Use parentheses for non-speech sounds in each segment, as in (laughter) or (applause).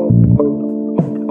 Oh,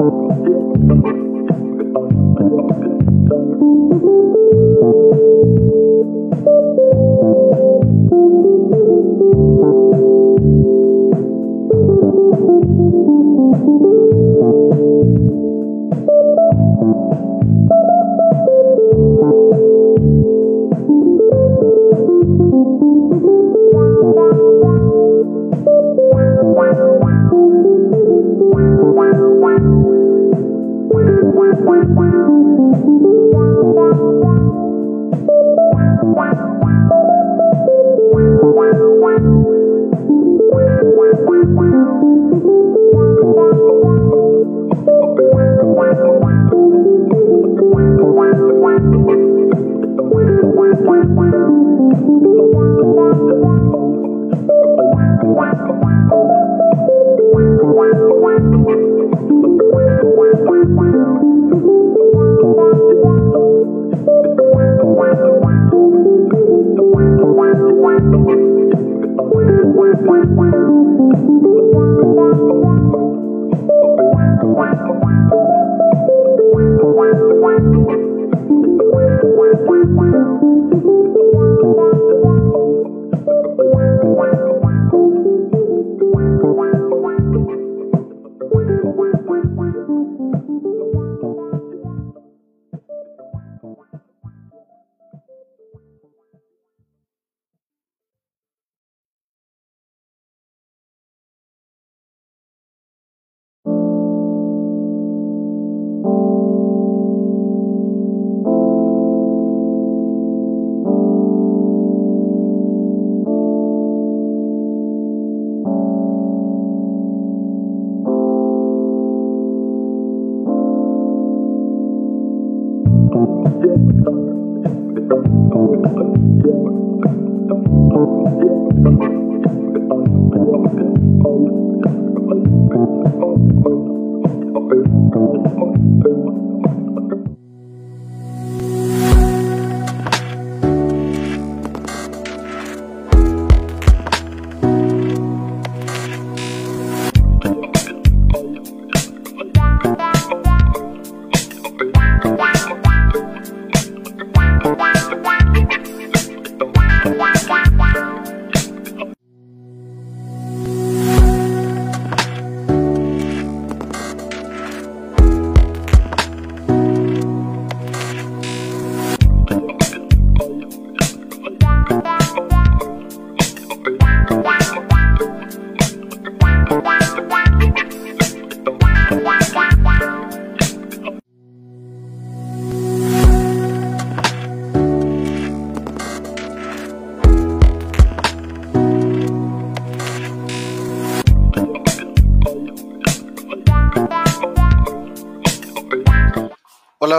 Thank you.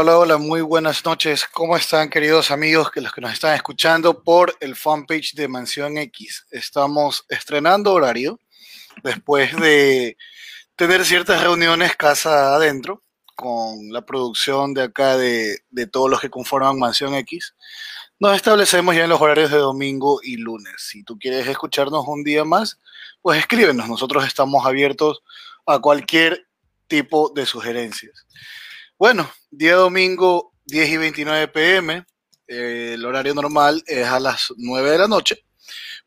Hola, hola, muy buenas noches. ¿Cómo están, queridos amigos que los que nos están escuchando por el fanpage de Mansión X? Estamos estrenando horario después de tener ciertas reuniones casa adentro con la producción de acá de, de todos los que conforman Mansión X. Nos establecemos ya en los horarios de domingo y lunes. Si tú quieres escucharnos un día más, pues escríbenos. Nosotros estamos abiertos a cualquier tipo de sugerencias. Bueno, día domingo, 10 y 29 pm. Eh, el horario normal es a las 9 de la noche.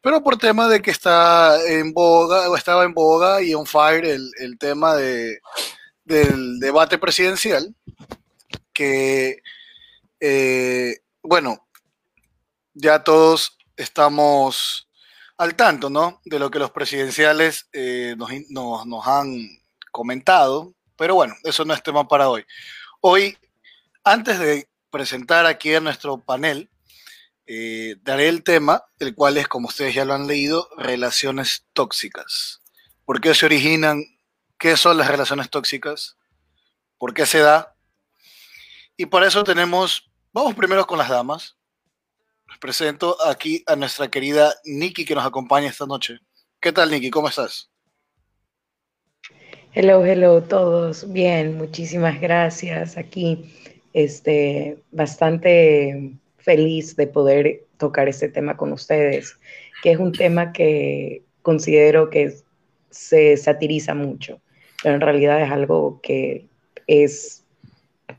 Pero por tema de que está en boga, o estaba en boga y on fire el, el tema de, del debate presidencial, que, eh, bueno, ya todos estamos al tanto, ¿no? De lo que los presidenciales eh, nos, nos, nos han comentado. Pero bueno, eso no es tema para hoy. Hoy, antes de presentar aquí a nuestro panel, eh, daré el tema, el cual es, como ustedes ya lo han leído, relaciones tóxicas. ¿Por qué se originan? ¿Qué son las relaciones tóxicas? ¿Por qué se da? Y para eso tenemos, vamos primero con las damas. Les presento aquí a nuestra querida Nikki que nos acompaña esta noche. ¿Qué tal, Nikki? ¿Cómo estás? Hello, hello todos. Bien, muchísimas gracias. Aquí, este, bastante feliz de poder tocar este tema con ustedes, que es un tema que considero que se satiriza mucho, pero en realidad es algo que es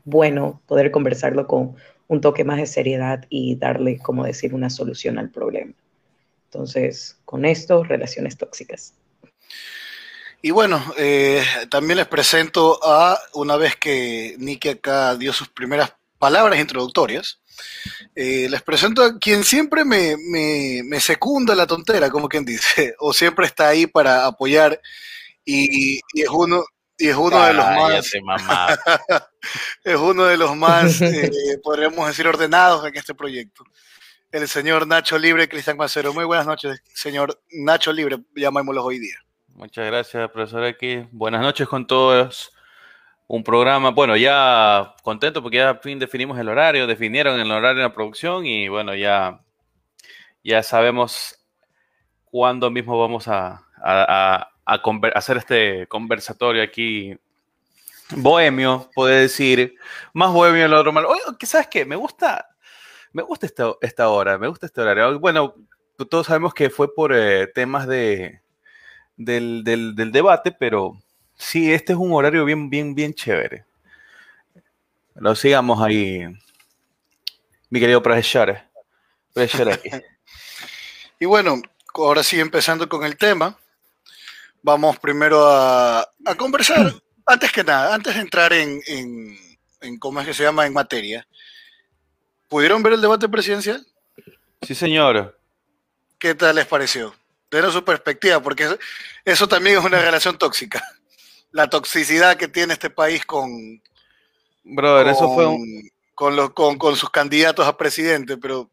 bueno poder conversarlo con un toque más de seriedad y darle, como decir, una solución al problema. Entonces, con esto, relaciones tóxicas. Y bueno, eh, también les presento a, una vez que Nicky acá dio sus primeras palabras introductorias, eh, les presento a quien siempre me, me, me, secunda la tontera, como quien dice, (laughs) o siempre está ahí para apoyar y, y es uno, y es uno de los más (laughs) es uno de los más (laughs) eh, podríamos decir ordenados en este proyecto. El señor Nacho Libre Cristian Macero. Muy buenas noches señor Nacho Libre llamémoslo hoy día Muchas gracias, profesor X. Buenas noches con todos. Un programa, bueno, ya contento porque ya fin definimos el horario, definieron el horario de la producción y bueno, ya, ya sabemos cuándo mismo vamos a, hacer este conversatorio aquí. Bohemio, puede decir, más bohemio de lo normal. Oye, ¿sabes qué? Me gusta, me gusta esta, esta hora, me gusta este horario. Bueno, todos sabemos que fue por eh, temas de, del, del, del, debate, pero sí, este es un horario bien, bien, bien chévere. Lo sigamos ahí, mi querido profesor. (laughs) y bueno, ahora sí, empezando con el tema, vamos primero a, a conversar, (clears throat) antes que nada, antes de entrar en, en, en, ¿cómo es que se llama?, en materia. ¿Pudieron ver el debate presidencial? Sí, señor. ¿Qué tal les pareció? Denos su perspectiva, porque eso también es una relación tóxica. La toxicidad que tiene este país con. Brother, con, eso fue un. Con, los, con, con sus candidatos a presidente, pero.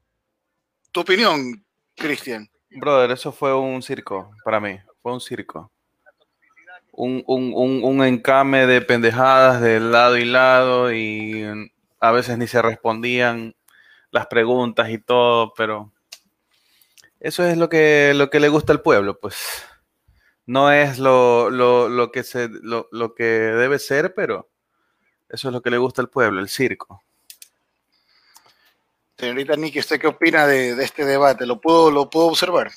¿Tu opinión, Cristian? Brother, eso fue un circo para mí. Fue un circo. Un, un, un, un, encame de pendejadas de lado y lado y a veces ni se respondían las preguntas y todo, pero eso es lo que, lo que le gusta al pueblo, pues. No es lo, lo, lo que se, lo, lo, que debe ser, pero eso es lo que le gusta al pueblo, el circo. Señorita Niki, ¿usted qué opina de, de, este debate? ¿Lo puedo, ¿Lo puedo observar?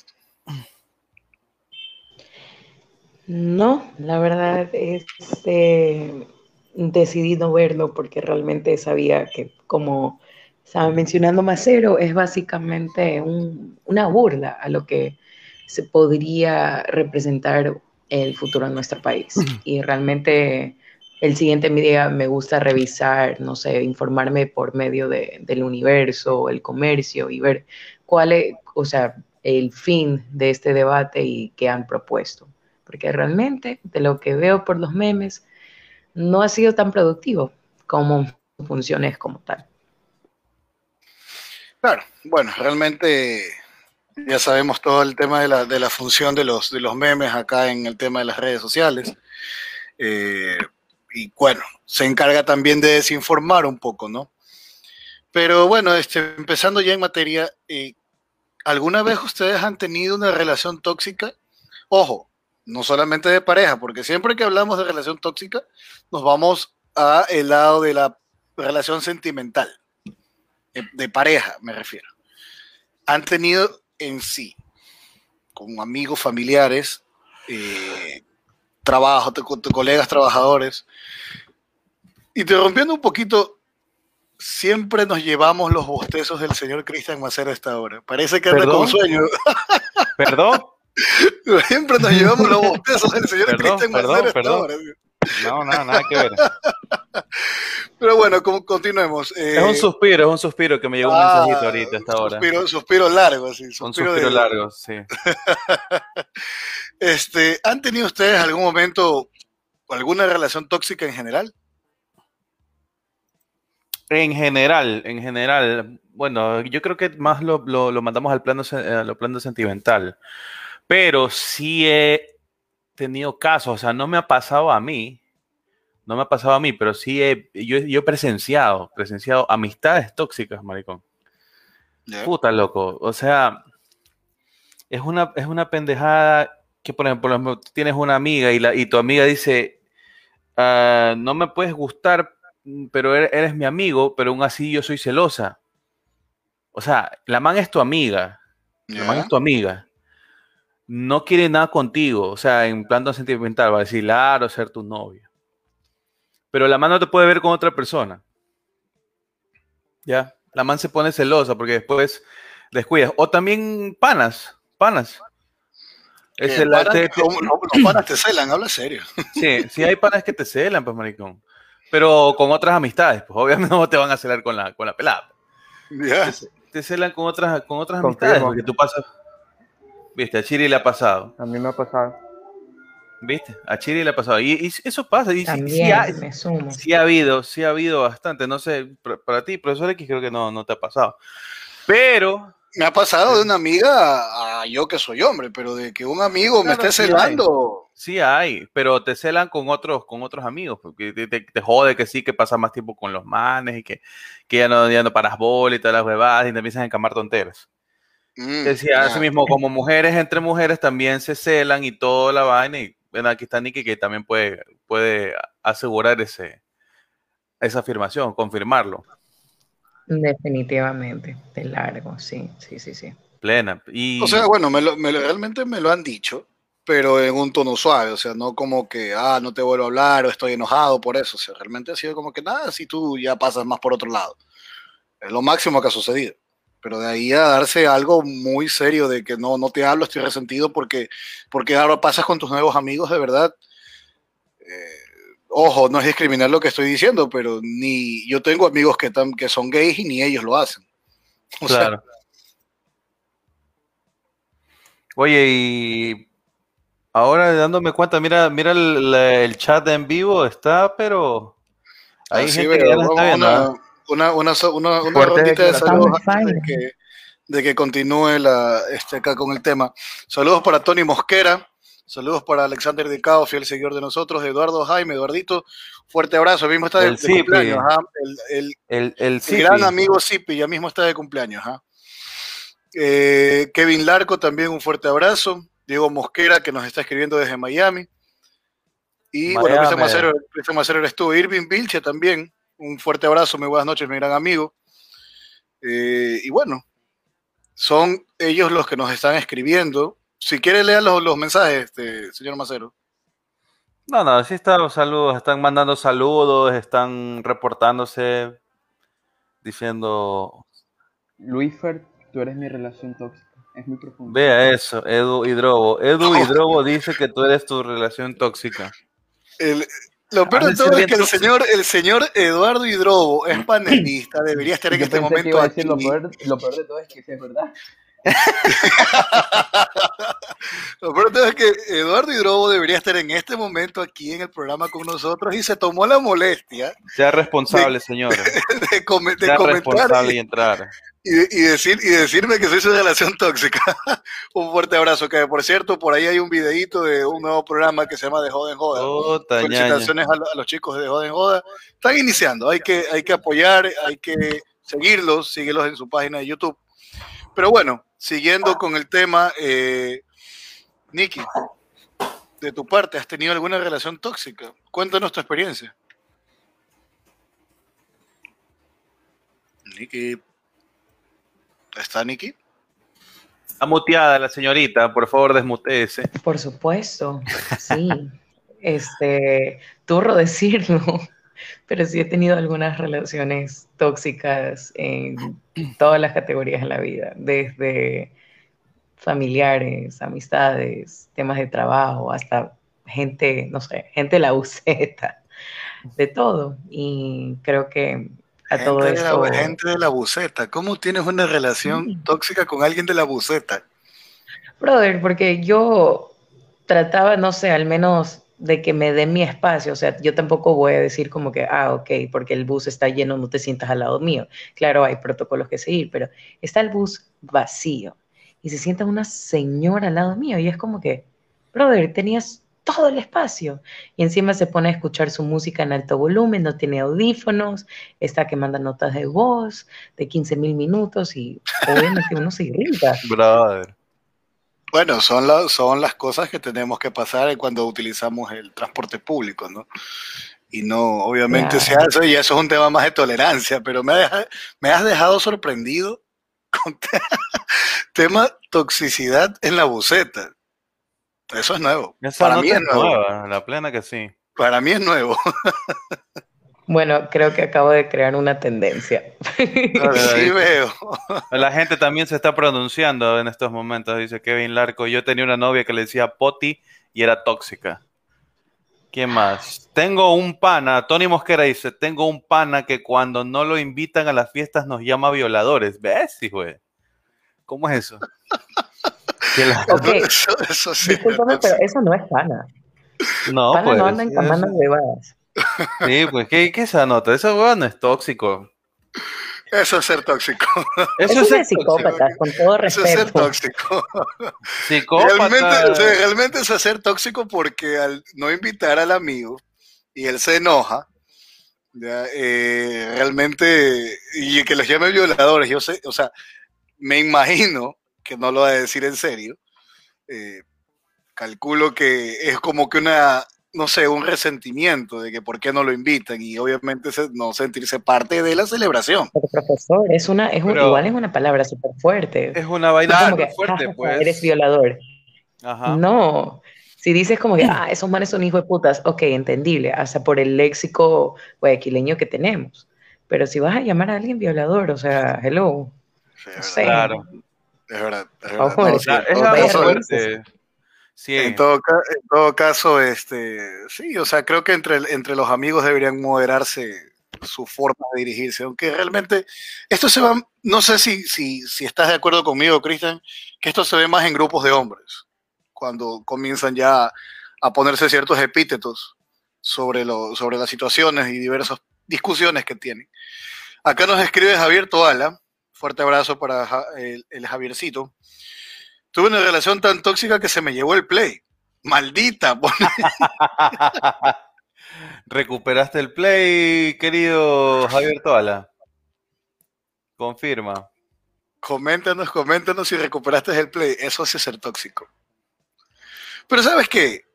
No, la verdad, este, decidí no verlo porque realmente sabía que como estaba mencionando Macero, es básicamente un, una burla a lo que se podría representar el futuro de nuestro país. Y realmente el siguiente día me gusta revisar, no sé, informarme por medio de, del universo, el comercio y ver cuál es, o sea, el fin de este debate y qué han propuesto. Porque realmente, de lo que veo por los memes, no ha sido tan productivo como funciones como tal. Claro, bueno, realmente ya sabemos todo el tema de la, de la función de los, de los memes acá en el tema de las redes sociales. Eh, y bueno, se encarga también de desinformar un poco, ¿no? Pero bueno, este, empezando ya en materia, eh, ¿alguna vez ustedes han tenido una relación tóxica? Ojo, no solamente de pareja, porque siempre que hablamos de relación tóxica, nos vamos a el lado de la relación sentimental, de, pareja me refiero. Han tenido en sí, con amigos, familiares, eh, trabajo, con colegas trabajadores, y te rompiendo un poquito, siempre nos llevamos los bostezos del señor Cristian Macero a esta hora. Parece que anda con sueño. ¿Perdón? (laughs) Siempre nos llevamos los bostezos del señor Cristian Macero a esta hora. No, nada, nada que ver. Pero bueno, continuemos. es un eh, suspiro, es un suspiro que me llegó un ah, mensajito ahorita a esta hora. Un suspiro largo, sí. un suspiro largo, sí. (laughs) este, ¿Han tenido ustedes algún momento alguna relación tóxica en general? En general, en general, bueno, yo creo que más lo, mandamos al plano, al plano sentimental, pero sí he tenido casos, o sea, no me ha pasado a mí, no me ha pasado a mí, pero sí he, yo, he presenciado, presenciado amistades tóxicas, maricón. Puta, loco. O sea, es una, es una pendejada que, por ejemplo, tienes una amiga y, la, y tu amiga dice, ah, no me puedes gustar, pero eres, mi amigo, pero aún así yo soy celosa. O sea, la man es tu amiga. La man es tu amiga no quiere nada contigo, o sea, en plan sentimental, va a decir, claro, ser tu novia. Pero la mano te puede ver con otra persona. Ya, la man se pone celosa porque después descuidas. O también panas, panas. Es el, panas, los panas te celan, habla serio. Sí, sí hay panas que te celan, pues, maricón. Pero con otras amistades, pues obviamente (laughs) no te van a celar con la, con la pelada. Ya. Te, celan con otras, con otras amistades, porque tú pasas Viste, a Chiri le ha pasado. A mí me ha pasado. ¿Viste? A Chiri le ha pasado. Y, eso pasa. Y También sí, ha, me sumo. sí ha habido, sí ha habido bastante. No sé, para ti, profesor X, creo que no, no te ha pasado. Pero. Me ha pasado de una amiga a yo que soy hombre, pero de que un amigo me esté celando. Sí hay, pero te celan con otros, con otros amigos, porque te, jode que sí, que pasa más tiempo con los manes y que, que ya no, ya no paras bola y todas las huevadas y te empiezan a encamar tonteras. Mm, Decía así mismo, como mujeres entre mujeres también se celan y toda la vaina. Y bueno, aquí está Nicky que también puede, puede asegurar ese, esa afirmación, confirmarlo. Definitivamente, de largo, sí, sí, sí, sí. Plena. Y... O sea, bueno, me realmente me lo han dicho, pero en un tono suave, o sea, no como que, ah, no te vuelvo a hablar o estoy enojado por eso, o sea, realmente ha sido como que nada, si tú ya pasas más por otro lado. Es lo máximo que ha sucedido. Pero de ahí a darse algo muy serio de que no, no te hablo, estoy resentido porque, porque ahora pasas con tus nuevos amigos, de verdad. Eh, ojo, no es discriminar lo que estoy diciendo, pero ni yo tengo amigos que, que son gays y ni ellos lo hacen. claro. Oye, y ahora dándome cuenta, mira, mira el, chat en vivo, está, pero hay ah, gente que ya está viendo una, una, una, una rondita de saludos antes de que, de que continúe la, este, acá con el tema. Saludos para Tony Mosquera, saludos para Alexander Dicao, fiel seguidor de nosotros, Eduardo Jaime, Eduardito, fuerte abrazo, mismo está de, cumpleaños, el, el, el, gran amigo Zipi, ya mismo está de cumpleaños. Eh, Kevin Larco, también un fuerte abrazo. Diego Mosquera, que nos está escribiendo desde Miami. Y bueno, Cristian Macero, Macero eres tú. Irving Vilche también, un fuerte abrazo, muy buenas noches, mi gran amigo. Eh, y bueno, son ellos los que nos están escribiendo. Si quiere leer los, mensajes, este, señor Macero. No, no, sí están saludos, están mandando saludos, están reportándose, diciendo... Luisfer, tú eres mi relación tóxica. Es muy profundo. Vea eso, Edu Hidrobo. Edu (laughs) Hidrobo dice que tú eres tu relación tóxica. El, lo peor de todo es que el señor, el señor Eduardo Hidrobo es (clears throat) panelista, debería estar en este momento aquí. Lo peor, lo peor, de todo es que es verdad. (laughs) lo peor de es que Eduardo Hidrobo debería estar en este momento aquí en el programa con nosotros y se tomó la molestia. Sea responsable, señor. (laughs) De, sea responsable y entrar. y, y decir, y decirme que soy su relación tóxica. (laughs) un fuerte abrazo, que por cierto, por ahí hay un videíto de un nuevo programa que se llama De Joda en Joda. Ñaña. Felicitaciones a, a los chicos de De Joda en Joda. Están iniciando, hay que, hay que apoyar, hay que seguirlos, síguelos en su página de YouTube. Pero bueno, siguiendo con el tema, eh, Nicky, de tu parte, ¿has tenido alguna relación tóxica? Cuéntanos tu experiencia. Nicky. ¿Está Nicky? Está muteada la señorita, por favor desmuteese. Por supuesto, sí. (laughs) Este, turro decirlo, pero sí he tenido algunas relaciones tóxicas en todas las categorías de la vida, desde familiares, amistades, temas de trabajo, hasta gente, no sé, gente de la buceta, de todo. Y creo que a todo esto... de la, gente de la buceta. ¿Cómo tienes una relación tóxica con alguien de la buceta? Brother, porque yo trataba, no sé, al menos de que me den mi espacio, o sea, yo tampoco voy a decir como que, ah, ok, porque el bus está lleno, no te sientas al lado mío. Claro, hay protocolos que seguir, pero está el bus vacío y se sienta una señora al lado mío y es como que, brother, tenías todo el espacio y encima se pone a escuchar su música en alto volumen, no tiene audífonos, está que manda notas de voz de 15 mil minutos y obviamente uno se irrita. (laughs) Brother. Bueno, son, la- son las cosas que tenemos que pasar cuando utilizamos el transporte público, ¿no? Y no, obviamente se Claro. hace, y eso es un tema más de tolerancia, pero me, me has dejado sorprendido (laughs) con te- tema toxicidad en la buceta. Eso es nuevo. Esa Para mí es es nuevo. nueva, la plena que sí. Para mí es nuevo. (laughs) Bueno, creo que acabo de crear una tendencia. (laughs) Sí veo. (laughs) La gente también se está pronunciando en estos momentos, dice Kevin Larco. Yo tenía una novia que le decía poti y era tóxica. ¿Quién más? Tengo un pana, Tony Mosquera dice, tengo un pana que cuando no lo invitan a las fiestas nos llama violadores. ¿Ves, hijo? ¿Cómo es eso? (laughs) Que la- Ok, Eso, eso sí. discúlpame, pero eso no es pana. No, pana pues. no anda en camanas huevadas. Sí, pues, ¿qué, qué esa nota? Esa hueá no es tóxico. Eso es ser tóxico. Eso, Eso es ser psicópatas, con todo Eso es ser respeto. tóxico. Psicópata. Realmente, o sea, realmente eso es ser tóxico porque al no invitar al amigo y él se enoja, ya, eh, realmente, y que los llame violadores, yo sé, o sea, me imagino que no lo va a decir en serio, eh, calculo que es como que una, no sé, un resentimiento de que por qué no lo invitan y obviamente se- no sentirse parte de la celebración. Pero profesor, es una, es un- Pero- igual es una palabra súper fuerte. Es una No vaina súper que, fuerte, "Ja, ja, ja, pues. eres violador. Ajá. No. Si dices como que, ah, esos manes son hijos de putas, ok, entendible, hasta por el léxico guayaquileño que tenemos. Pero si vas a llamar a alguien violador, o sea, hello, Sí, no es verdad, Claro. es verdad, es verdad. No, es algo fuerte. En todo, caso, este, sí, o sea, creo que entre, entre los amigos deberían moderarse su forma de dirigirse, aunque realmente esto se va, no sé si, si, si estás de acuerdo conmigo, Cristian, que esto se ve más en grupos de hombres, cuando comienzan ya a ponerse ciertos epítetos sobre, lo, sobre las situaciones y diversas discusiones que tienen. Acá nos escribe Javier Toala, fuerte abrazo para el Javiercito. Tuve una relación tan tóxica que se me llevó el play. Maldita. (laughs) (laughs) Recuperaste el play, querido Javier Toala. Confirma. Coméntanos, coméntanos si recuperaste el play. Eso es ser tóxico. Pero ¿sabes qué?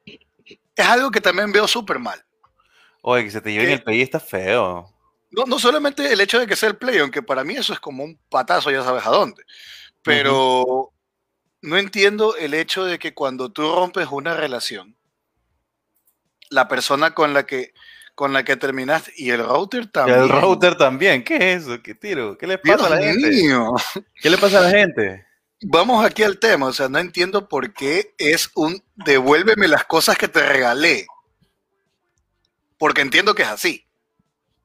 Es algo que también veo súper mal. Oye, que se te lleven ¿Qué? el play está feo. No, no solamente el hecho de que sea el play, aunque para mí eso es como un patazo, ya sabes a dónde. Pero no entiendo el hecho de que cuando tú rompes una relación, la persona con la que con la que terminaste y el router Y también. el router también. ¿Qué es eso? ¿Qué tiro? ¿Qué le pasa Dios a la gente? mío. ¿Qué le pasa a la gente? Vamos aquí al tema, o sea, no entiendo por qué es un devuélveme las cosas que te regalé. Porque entiendo que es así.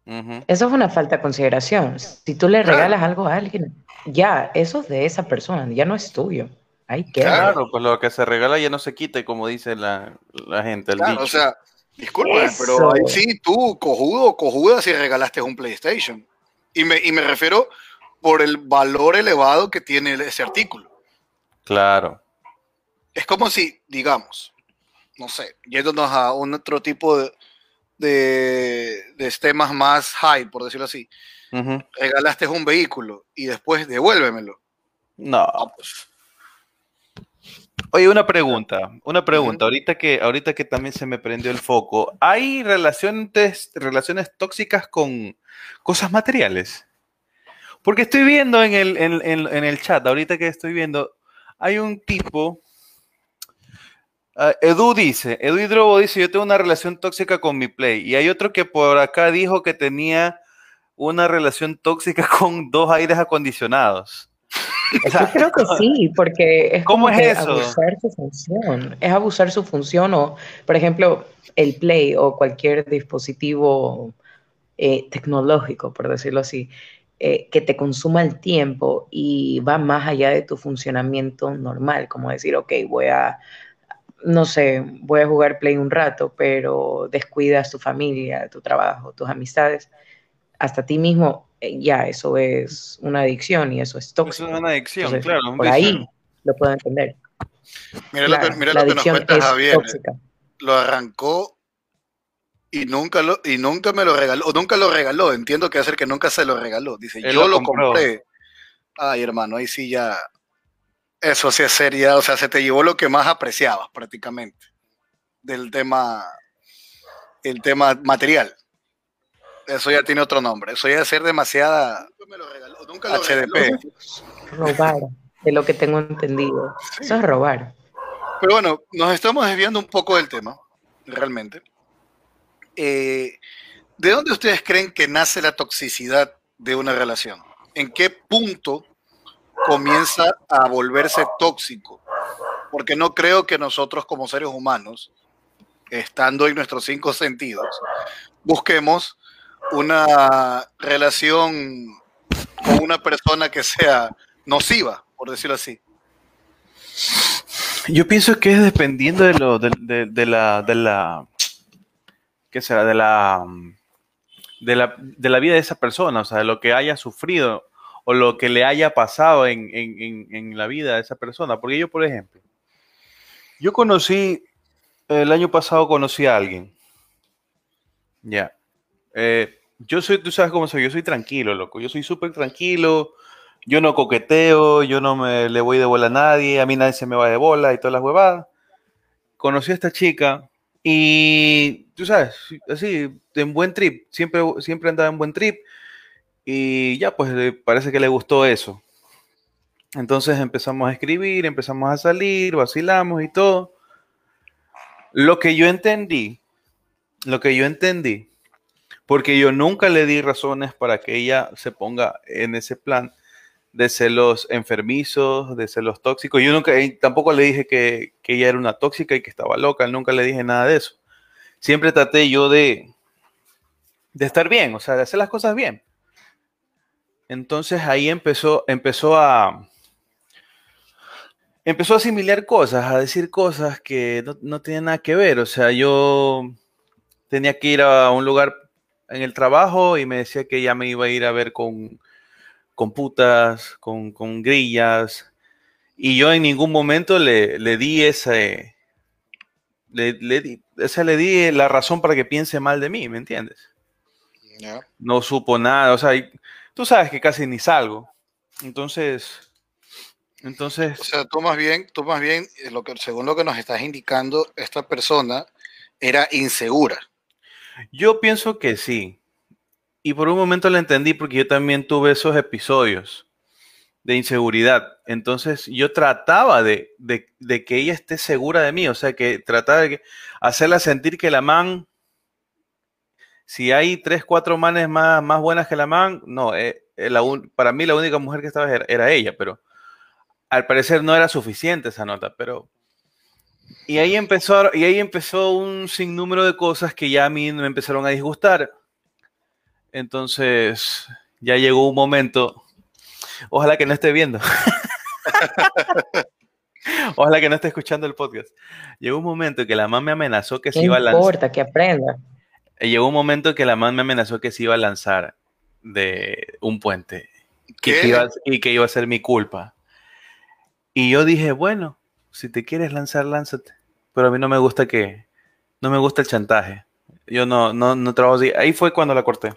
Eso es una falta de consideración. Si tú le Claro. regalas algo a alguien, ya, eso es de esa persona, ya no es tuyo. Ahí queda. Claro. Pues lo que se regala ya no se quita, como dice la, la gente. El Claro, dicho. o sea, disculpen, Eso. pero ahí sí, tú, cojudo o cojuda, si regalaste un PlayStation. Y me, y me refiero por el valor elevado que tiene ese artículo. Claro. Es como si, digamos, no sé, yéndonos a un otro tipo de, de, de temas más high, por decirlo así. Regalaste un vehículo y después devuélvemelo. No. Ah, pues, Oye, una pregunta, una pregunta. Ahorita que, ahorita que también se me prendió el foco, ¿hay relaciones, relaciones tóxicas con cosas materiales? Porque estoy viendo en el, en, en- en el chat, ahorita que estoy viendo, hay un tipo. ah, Edu dice, Edu Hidrobo dice, yo tengo una relación tóxica con mi play. Y hay otro que por acá dijo que tenía una relación tóxica (laughs) con dos aires acondicionados. O sea, Yo creo que sí, porque es ¿Cómo como es que eso? abusar su función. Es abusar su función o, por ejemplo, el Play o cualquier dispositivo eh, tecnológico, por decirlo así, eh, que te consuma el tiempo y va más allá de tu funcionamiento normal, como decir, ok, voy a, no sé, voy a jugar Play un rato, pero descuidas tu familia, tu trabajo, tus amistades, hasta ti mismo, eh, ya, eso es una adicción y eso es es tóxico. una adicción, Entonces, claro. un por ahí lo puedo entender. mira lo Claro, que, mira la lo que nos adicción cuenta es Javier. tóxica. Lo arrancó y nunca lo, y nunca me lo regaló, o nunca lo regaló. Entiendo que hacer que nunca se lo regaló. Dice, Él yo lo compró. compré. Ay, hermano, ahí sí ya. Eso sí es sería, o sea, se te llevó lo que más apreciabas prácticamente del tema, el tema material. Eso ya tiene otro nombre. Eso ya es ser demasiada Nunca lo HDP. Robar, de lo que tengo entendido. Eso es robar. Pero bueno, nos estamos desviando un poco del tema, realmente. Eh, ¿De dónde ustedes creen que nace la toxicidad de una relación? ¿En qué punto comienza a volverse tóxico? Porque no creo que nosotros como seres humanos, estando en nuestros cinco sentidos, busquemos una relación con una persona que sea nociva, por decirlo así. Yo pienso que es dependiendo de lo de, de- la de la ¿qué será? de la de la de la vida de esa persona, o sea, de lo que haya sufrido o lo que le haya pasado en- en- en la vida de esa persona. Porque yo, por ejemplo, yo conocí el año pasado conocí a alguien. Ya. Eh, yo soy, tú sabes cómo soy, yo soy tranquilo, loco. Yo soy súper tranquilo. Yo no coqueteo, yo no me le voy de bola a nadie, a mí nadie se me va de bola y todas las huevadas. Conocí a esta chica y tú sabes, así, en buen trip, siempre, siempre andaba en buen trip y ya pues parece que le gustó eso. Entonces empezamos a escribir, empezamos a salir, vacilamos y todo. Lo que yo entendí, lo que yo entendí, porque yo nunca le di razones para que ella se ponga en ese plan de celos enfermizos, de celos tóxicos. Yo nunca, tampoco le dije que, que ella era una tóxica y que estaba loca, nunca le dije nada de eso. Siempre traté yo de, de estar bien, o sea, de hacer las cosas bien. Entonces ahí empezó, empezó a, empezó a asimilar cosas, a decir cosas que no, no tenían nada que ver. O sea, yo tenía que ir a un lugar en el trabajo y me decía que ya me iba a ir a ver con, con putas, con, con grillas. Y yo en ningún momento le, le di ese. Le, le di, o sea, le di la razón para que piense mal de mí, ¿me entiendes? ¿Ya? No supo nada, o sea, y tú sabes que casi ni salgo. Entonces, entonces, O sea, tú más bien, tú más bien, eh, lo que, según lo que nos estás indicando, esta persona era insegura. Yo pienso que sí. Y por un momento lo entendí porque yo también tuve esos episodios de inseguridad. Entonces yo trataba de, de- de que ella esté segura de mí, o sea, que trataba de hacerla sentir que la man, si hay tres, cuatro manes más, más buenas que la man, no, eh, eh, la un- para mí la única mujer que estaba era, era ella, pero al parecer no era suficiente esa nota, pero... Y ahí empezó, y ahí empezó un sinnúmero de cosas que ya a mí me empezaron a disgustar. Entonces, ya llegó un momento, ojalá que no esté viendo, (laughs) ojalá que no esté escuchando el podcast. Llegó un momento que la mamá me amenazó que ¿Qué se iba a lanzar. importa que aprenda? Eh, Llegó un momento que la mamá me amenazó que se iba a lanzar de un puente. que, ¿Qué? que iba, y que iba a ser mi culpa. Y yo dije, bueno, si te quieres lanzar, lánzate. Pero a mí no me gusta que, no me gusta el chantaje. Yo no, no, no trabajo así. Ahí fue cuando la corté.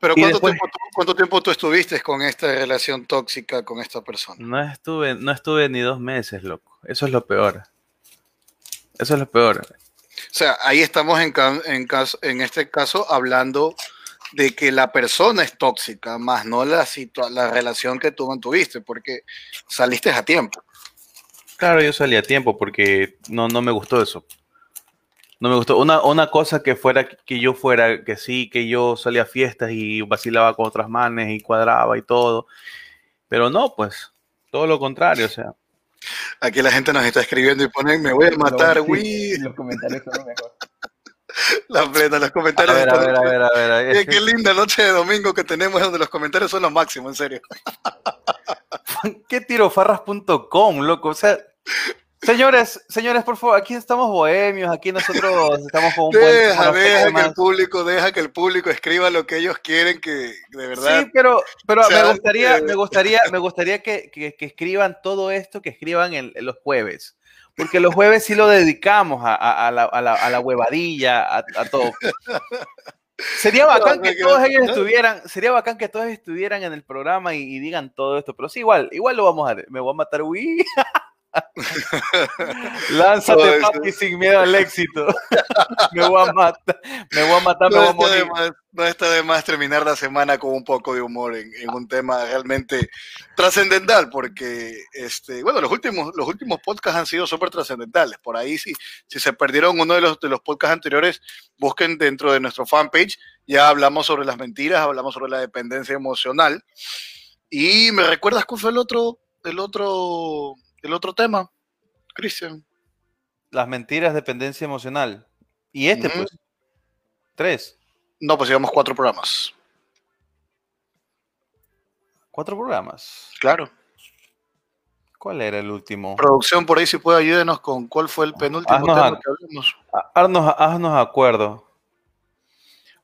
Pero ¿cuánto, después- tiempo, tú- ¿cuánto tiempo tú estuviste con esta relación tóxica con esta persona? No estuve, no estuve ni dos meses, loco. Eso es lo peor. Eso es lo peor. O sea, ahí estamos en, en, caso, en este caso hablando de que la persona es tóxica, más no la, situa- la relación que tú mantuviste, porque saliste a tiempo. Claro, yo salí a tiempo porque no, no me gustó eso. No me gustó. Una, una cosa que fuera que yo fuera, que sí, que yo salía a fiestas y vacilaba con otras manes y cuadraba y todo. Pero no, pues, todo lo contrario, o sea. Aquí la gente nos está escribiendo y ponen, me voy a matar, sí, güey. Los comentarios son lo mejor. La plena, los A comentarios. ver, a ver, a ver, a ver. a ver. Qué linda noche de domingo que tenemos donde los comentarios son los máximos, en serio. ¿Qué tirofarras.com, loco? O sea, señores, señores, por favor, aquí estamos bohemios, aquí nosotros estamos con un buen Deja, buenos deja que el público, deja que el público escriba lo que ellos quieren que de verdad. Sí, pero, pero O sea, me gustaría, me gustaría, me gustaría que, que- que escriban todo esto, que escriban en, en los jueves. Porque los jueves sí lo dedicamos a, a- a la, a la- la huevadilla, a, todo. Sería bacán que todos ellos estuvieran, sería bacán que todos estuvieran en el programa y, y digan todo esto, pero sí, igual, igual lo vamos a me voy a matar, uy. (laughs) (laughs) Lánzate, papi, sin miedo al éxito. (laughs) me voy a matar, me voy a matar, me No voy a morir. más, no está de más terminar la semana con un poco de humor en, en un tema realmente trascendental, porque este, bueno, los últimos, los últimos podcasts han sido súper trascendentales. Por ahí, si, si se perdieron uno de los, de los podcasts anteriores, busquen dentro de nuestro fanpage. Ya hablamos sobre las mentiras, hablamos sobre la dependencia emocional. Y me recuerdas cuál fue el otro, el otro, el otro tema, Cristian. Las mentiras, dependencia emocional. Y este, pues, tres. No, pues llevamos cuatro programas. Cuatro programas. Claro. ¿Cuál era el último? Producción, por ahí si puede ayúdenos con cuál fue el penúltimo Haznos tema a- que hablamos. Ha- Haznos, haznos acuerdo.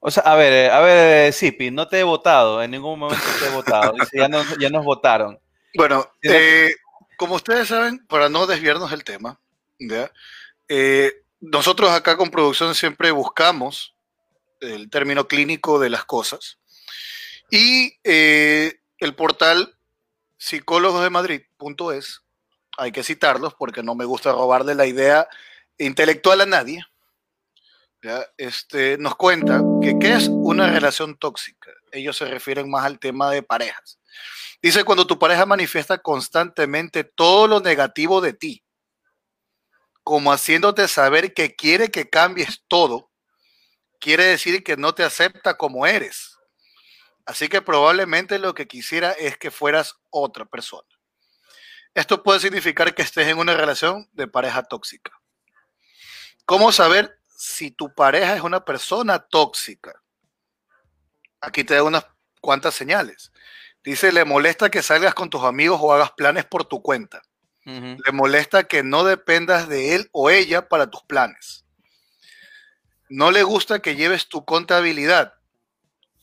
O sea, a ver, eh, a ver, eh, Zipi, no te he votado, en ningún momento te he votado. Dice, ya, nos, ya nos votaron. (laughs) Bueno, eh, como ustedes saben, para no desviarnos del tema. Eh, nosotros acá con producción siempre buscamos el término clínico de las cosas. Y eh, el portal psicólogosdemadrid.es, hay que citarlos porque no me gusta robarle la idea intelectual a nadie. Este, nos cuenta que qué es una relación tóxica. Ellos se refieren más al tema de parejas. Dice, cuando tu pareja manifiesta constantemente todo lo negativo de ti, como haciéndote saber que quiere que cambies todo, quiere decir que no te acepta como eres. Así que probablemente lo que quisiera es que fueras otra persona. Esto puede significar que estés en una relación de pareja tóxica. ¿Cómo saber si tu pareja es una persona tóxica? Aquí te da unas cuantas señales. Dice, le molesta que salgas con tus amigos o hagas planes por tu cuenta. Le molesta que no dependas de él o ella para tus planes. No le gusta que lleves tu contabilidad.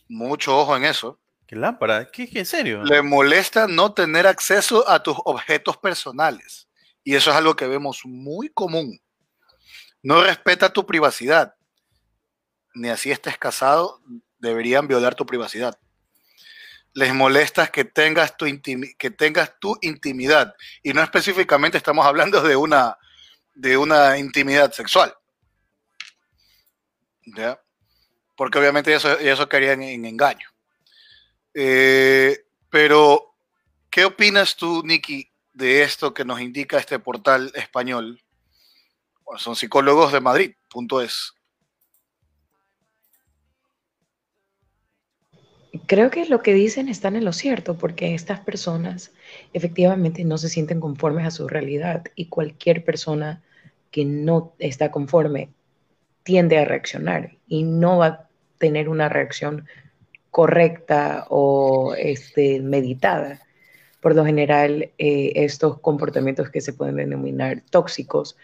Mucho ojo en eso. ¿Qué lámpara? ¿Qué, qué en serio? Le molesta no tener acceso a tus objetos personales. Y eso es algo que vemos muy común. No respeta tu privacidad. Ni así estés casado, deberían violar tu privacidad. Les molesta que tengas tu, que tengas tu intimidad. Y no específicamente estamos hablando de una, de una intimidad sexual. ¿Ya? Porque obviamente eso, eso caería en, en engaño. Eh, pero, ¿qué opinas tú, Nicky, de esto que nos indica este portal español? Son psicólogos de Madrid, punto es. Creo que lo que dicen están en lo cierto, porque estas personas efectivamente no se sienten conformes a su realidad y cualquier persona que no está conforme tiende a reaccionar y no va a tener una reacción correcta o este, meditada. Por lo general, eh, estos comportamientos que se pueden denominar tóxicos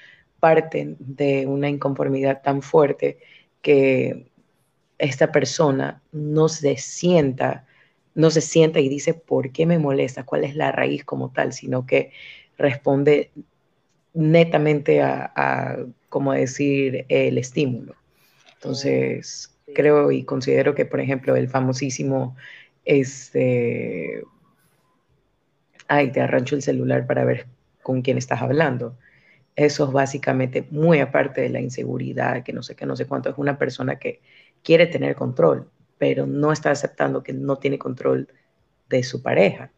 parten de una inconformidad tan fuerte que esta persona no se sienta no se sienta y dice por qué me molesta, cuál es la raíz como tal, sino que responde netamente a, a como decir, el estímulo. Entonces, creo y considero que, por ejemplo, el famosísimo, este, ay, te arrancho el celular para ver con quién estás hablando. Eso es básicamente muy aparte de la inseguridad, que no sé qué, no sé cuánto, es una persona que quiere tener control, pero no está aceptando que no tiene control de su pareja,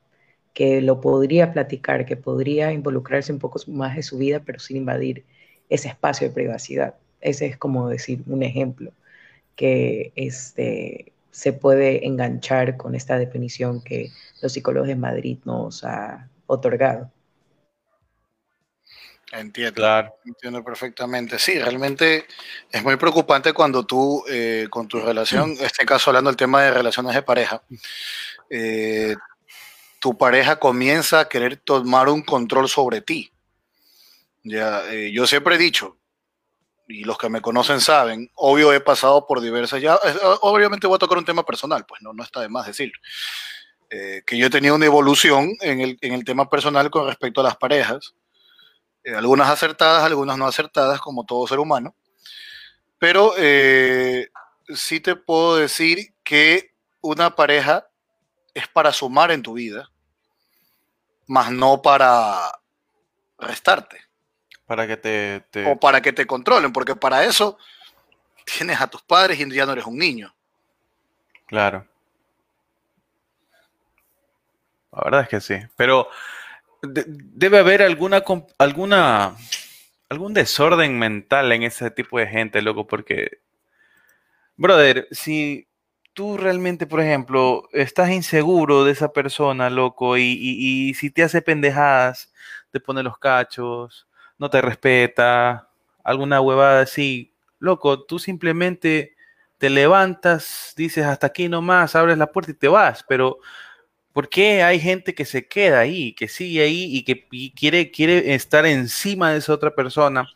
que lo podría platicar, que podría involucrarse un poco más de su vida, pero sin invadir ese espacio de privacidad. Ese es como decir un ejemplo que este, se puede enganchar con esta definición que los psicólogos de Madrid nos ha otorgado. Entiendo, claro. entiendo perfectamente. Sí, realmente es muy preocupante cuando tú, eh, con tu relación, en este caso hablando del tema de relaciones de pareja, eh, tu pareja comienza a querer tomar un control sobre ti. Ya, eh, yo siempre he dicho, y los que me conocen saben, obvio he pasado por diversas, ya, obviamente voy a tocar un tema personal, pues no, no está de más decir, que yo he tenido una evolución en el, en el tema personal con respecto a las parejas eh, algunas acertadas, algunas no acertadas, como todo ser humano. Pero eh, sí te puedo decir que una pareja es para sumar en tu vida, más no para restarte. Para que te, O para que te controlen, porque para eso tienes a tus padres y ya no eres un niño. Claro. La verdad es que sí. Pero debe haber alguna, alguna, algún desorden mental en ese tipo de gente, loco, porque, brother, si tú realmente, por ejemplo, estás inseguro de esa persona, loco, y, si te hace pendejadas, te pone los cachos, no te respeta, alguna huevada así, loco, tú simplemente te levantas, dices hasta aquí nomás, abres la puerta y te vas, pero ¿Por qué hay gente que se queda ahí, que sigue ahí y que quiere, quiere estar encima de esa otra persona?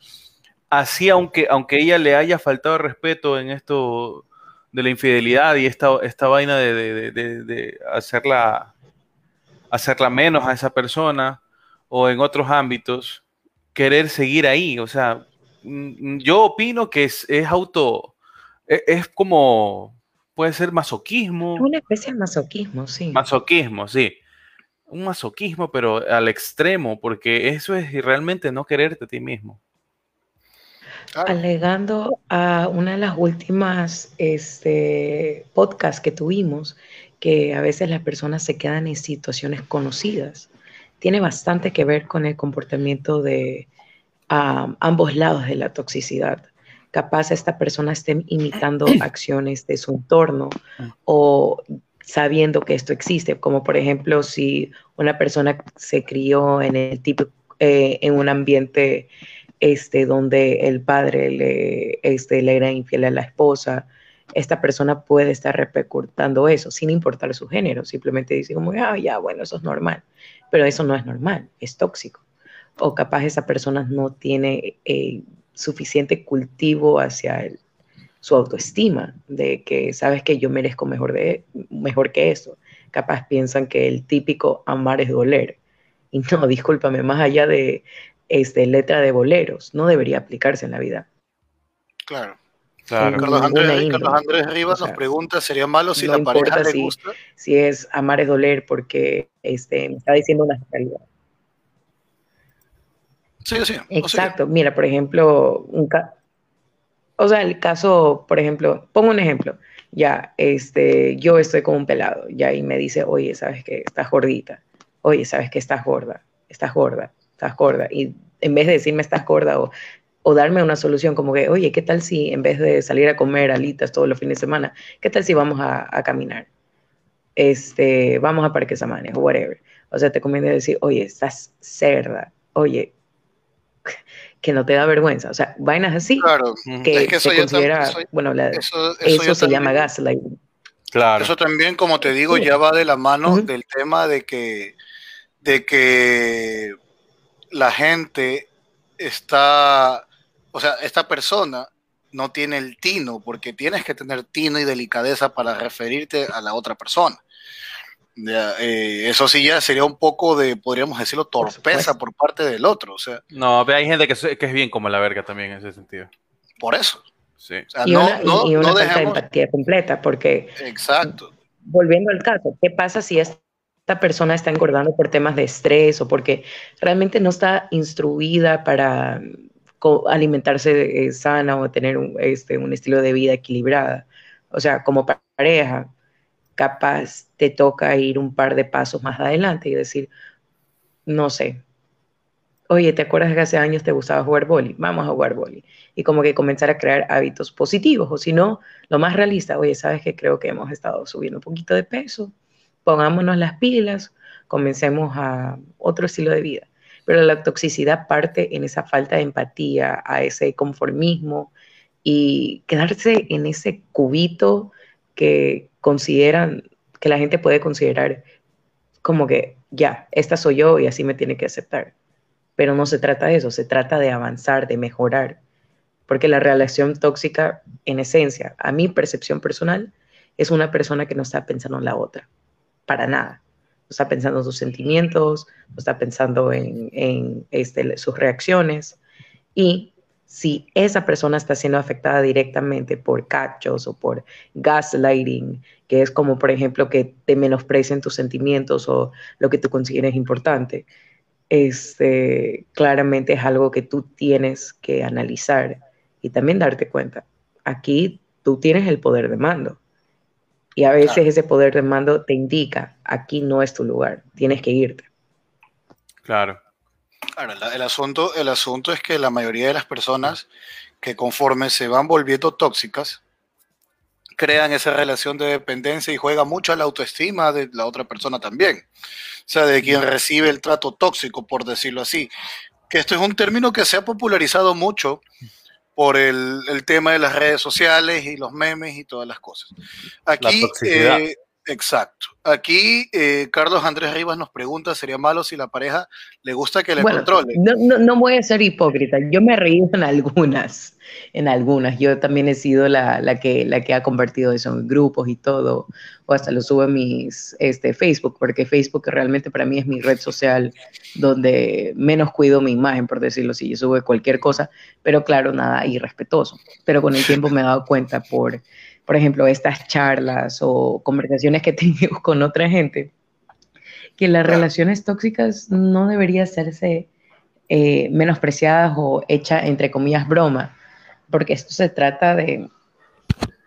Así, aunque, aunque ella le haya faltado respeto en esto de la infidelidad y esta, esta vaina de, hacerla, hacerla menos a esa persona o en otros ámbitos, querer seguir ahí. O sea, mm, yo opino que es, es auto, es, es como puede ser masoquismo. Una especie de masoquismo, sí. Masoquismo, sí. Un masoquismo, pero al extremo, porque eso es realmente no quererte a ti mismo. Alegando a una de las últimas este, podcasts que tuvimos, que a veces las personas se quedan en situaciones conocidas, tiene bastante que ver con el comportamiento de ambos lados de la toxicidad capaz esta persona esté imitando (clears throat) acciones de su entorno o sabiendo que esto existe, como por ejemplo si una persona se crió en el tipo eh, en un ambiente este donde el padre le, este, le era infiel a la esposa, esta persona puede estar repercutando eso sin importar su género, simplemente dice como, ah, ya, bueno, eso es normal, pero eso no es normal, es tóxico. O capaz esa persona no tiene eh, suficiente cultivo hacia el, su autoestima, de que sabes que yo merezco mejor, de, mejor que eso. Capaz piensan que el típico amar es doler. Y no, (laughs) discúlpame, más allá de este, letra de boleros, no debería aplicarse en la vida. Claro. Claro. Carlos, Andrés, Rivas nos pregunta, ¿sería malo si la pareja le gusta? Si es amar es doler porque este, me está diciendo una realidad. Sí. Exacto. Mira, por ejemplo, un o sea, el caso, por ejemplo, pongo un ejemplo. Ya, este, yo estoy con un pelado, ya, y me dice, oye, sabes que estás gordita. Oye, sabes que estás gorda, estás gorda, estás gorda. Y en vez de decirme estás gorda o, o darme una solución como que, oye, ¿qué tal si en vez de salir a comer alitas todos los fines de semana, qué tal si vamos a, a caminar? Este, vamos a Parque Samanes o whatever. O sea, te conviene decir, oye, estás cerda, oye, que no te da vergüenza. O sea, vainas así claro. que se considera, bueno, eso, se llama gaslighting. Claro. Eso también, como te digo, ya va de la mano del tema de que, de que la gente está, o sea, esta persona no tiene el tino, porque tienes que tener tino y delicadeza para referirte a la otra persona. Ya, eh, eso sí ya sería un poco de, podríamos decirlo, torpeza por, parte del otro. O sea, no, hay gente que, que, es bien como la verga también en ese sentido. Por eso. Sí. O sea, y no, una, no, y una falta de empatía completa, porque... Exacto. Volviendo al caso, ¿qué pasa si esta persona está engordando por temas de estrés o porque realmente no está instruida para alimentarse eh, sana o tener un, este, un estilo de vida equilibrada? O sea, como pareja, capaz te toca ir un par de pasos más adelante y decir, no sé, oye, ¿te acuerdas que hace años te gustaba jugar boli? Vamos a jugar boli. Y como que comenzar a crear hábitos positivos, o si no, lo más realista, oye, sabes que creo que hemos estado subiendo un poquito de peso, pongámonos las pilas, comencemos a otro estilo de vida. Pero la toxicidad parte en esa falta de empatía, a ese conformismo y quedarse en ese cubito que consideran, que la gente puede considerar como que ya, esta soy yo y así me tiene que aceptar. Pero no se trata de eso, se trata de avanzar, de mejorar. Porque la relación tóxica, en esencia, a mi percepción personal, es una persona que no está pensando en la otra, para nada. No está pensando en sus sentimientos, no está pensando en, en este, sus reacciones. Y si esa persona está siendo afectada directamente por cachos o por gaslighting, que es como, por ejemplo, que te menosprecien tus sentimientos o lo que tú consideres importante, este, claramente es algo que tú tienes que analizar y también darte cuenta. Aquí tú tienes el poder de mando. Y a veces ese poder de mando te indica, aquí no es tu lugar, tienes que irte. Claro el, asunto, el asunto es que la mayoría de las personas que conforme se van volviendo tóxicas, crean esa relación de dependencia y juega mucho a la autoestima de la otra persona también. O sea, de quien recibe el trato tóxico, por decirlo así. Que esto es un término que se ha popularizado mucho por el, tema de las redes sociales y los memes y todas las cosas. Aquí, eh, Exacto. Aquí eh, Carlos Andrés Rivas nos pregunta, ¿sería malo si la pareja le gusta que le controle? No, no, no, voy a ser hipócrita, yo me he reído en algunas, en algunas. Yo también he sido la, la, que, la que ha convertido eso en grupos y todo, o hasta lo subo en mis este, Facebook, porque Facebook realmente para mí es mi red social donde menos cuido mi imagen, por decirlo así. Yo subo cualquier cosa, pero claro, nada irrespetuoso. Pero con el tiempo me he dado cuenta por por ejemplo, estas charlas o conversaciones que tengo (laughs) con otra gente, que las relaciones tóxicas no deberían hacerse eh, menospreciadas o hechas, entre comillas, broma, porque esto se trata de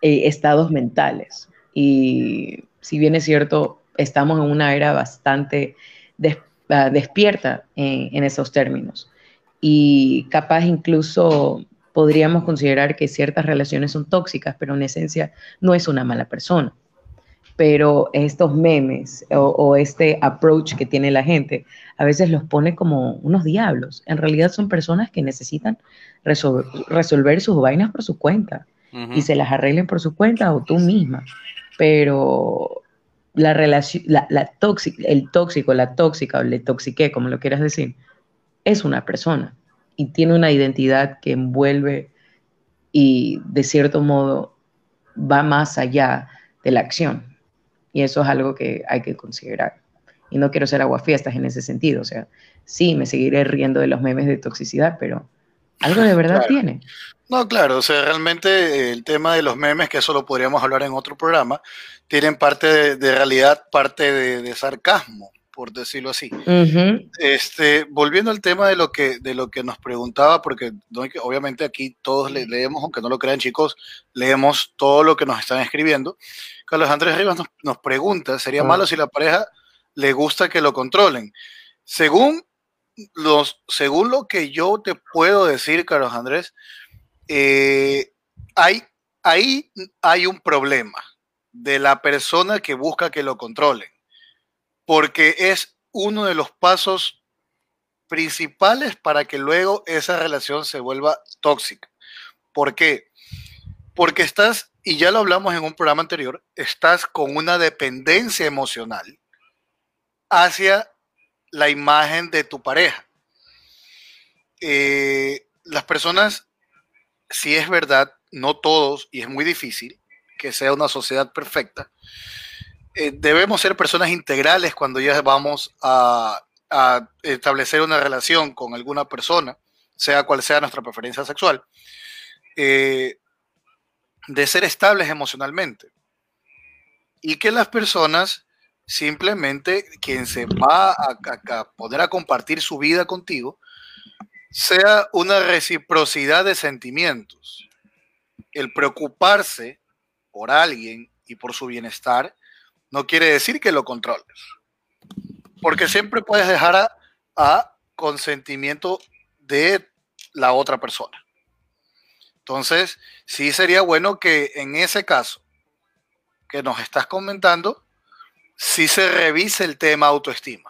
eh, estados mentales. Y si bien es cierto, estamos en una era bastante ah, despierta en, en esos términos. Y capaz incluso podríamos considerar que ciertas relaciones son tóxicas, pero en esencia no es una mala persona. Pero estos memes o, este approach que tiene la gente a veces los pone como unos diablos. En realidad son personas que necesitan resolver sus vainas por su cuenta y se las arreglen por su cuenta o tú misma. Pero la relación, la, el tóxico, la tóxica o le toxiqué, como lo quieras decir, es una persona y tiene una identidad que envuelve y de cierto modo va más allá de la acción. Y eso es algo que hay que considerar. Y no quiero ser aguafiestas en ese sentido. O sea, sí, me seguiré riendo de los memes de toxicidad, pero algo de verdad tiene. No, claro, o sea, realmente el tema de los memes, que eso lo podríamos hablar en otro programa, tienen parte de, realidad, parte de sarcasmo por decirlo así. este, volviendo al tema de lo que, de lo que nos preguntaba, porque obviamente aquí todos leemos, aunque no lo crean chicos, leemos todo lo que nos están escribiendo. Carlos Andrés Rivas nos, pregunta, ¿sería ah. malo si la pareja le gusta que lo controlen? Según, los, según lo que yo te puedo decir, Carlos Andrés, eh, hay, ahí hay un problema de la persona que busca que lo controlen porque es uno de los pasos principales para que luego esa relación se vuelva tóxica. ¿Por qué? Porque estás, y ya lo hablamos en un programa anterior, estás con una dependencia emocional hacia la imagen de tu pareja. Eh, las personas, si es verdad, no todos, y es muy difícil que sea una sociedad perfecta, eh, debemos ser personas integrales cuando ya vamos a, a establecer una relación con alguna persona, sea cual sea nuestra preferencia sexual, eh, de ser estables emocionalmente. Y que las personas simplemente, quien se va a, a- a poner a compartir su vida contigo, sea una reciprocidad de sentimientos. El preocuparse por alguien y por su bienestar no quiere decir que lo controles. Porque siempre puedes dejar a, a consentimiento de la otra persona. Entonces, sí sería bueno que en ese caso que nos estás comentando, sí se revise el tema autoestima.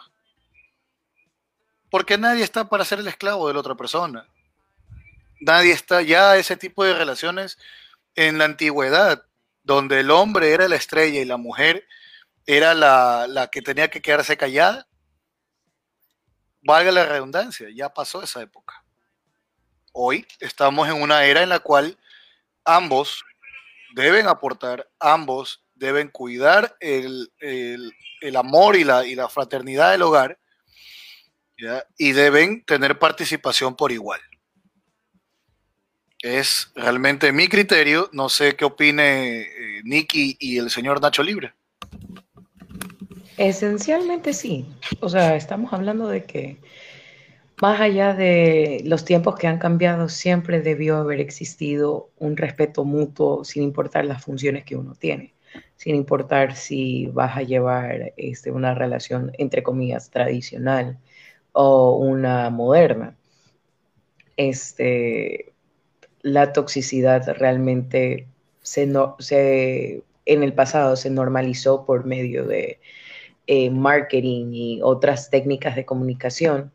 Porque nadie está para ser el esclavo de la otra persona. Nadie está ya ese tipo de relaciones en la antigüedad, donde el hombre era la estrella y la mujer era la, la que tenía que quedarse callada. Valga la redundancia, ya pasó esa época. Hoy estamos en una era en la cual ambos deben aportar, ambos deben cuidar el, el- el amor y la, y la fraternidad del hogar y deben tener participación por igual. Es realmente mi criterio, no sé qué opine eh, y el señor Nacho Libre. Esencialmente sí. O sea, estamos hablando de que más allá de los tiempos que han cambiado, siempre debió haber existido un respeto mutuo sin importar las funciones que uno tiene, sin importar si vas a llevar este, una relación, entre comillas, tradicional o una moderna. Este, la toxicidad realmente se, no- se- en el pasado se normalizó por medio de eh, marketing y otras técnicas de comunicación,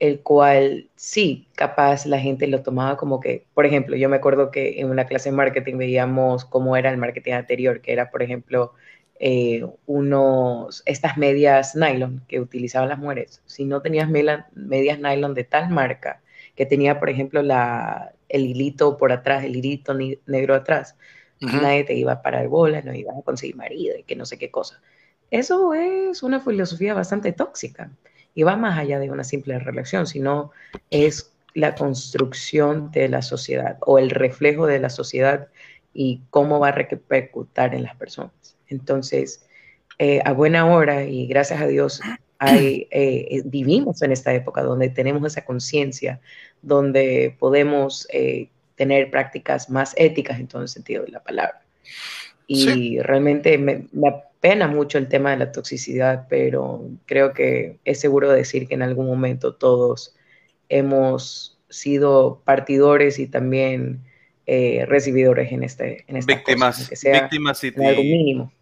el cual sí, capaz la gente lo tomaba como que, por ejemplo, yo me acuerdo que en una clase de marketing veíamos cómo era el marketing anterior, que era, por ejemplo, eh, unos, estas medias nylon que utilizaban las mujeres. Si no tenías mela- medias nylon de tal marca, que tenía, por ejemplo, la, el hilito por atrás, el hilito negro atrás, nadie te iba a parar bola, no ibas a conseguir marido y que no sé qué cosa. Eso es una filosofía bastante tóxica y va más allá de una simple relación, sino es la construcción de la sociedad o el reflejo de la sociedad y cómo va a repercutir en las personas. Entonces, eh, a buena hora y gracias a Dios, hay, eh, vivimos en esta época donde tenemos esa conciencia, donde podemos eh, tener prácticas más éticas en todo el sentido de la palabra. Y Sí. realmente me, me apena mucho el tema de la toxicidad, pero creo que es seguro decir que en algún momento todos hemos sido partidores y también eh, recibidores en, este, en esta Víctimas, aunque sea víctimas y, en algo mínimo,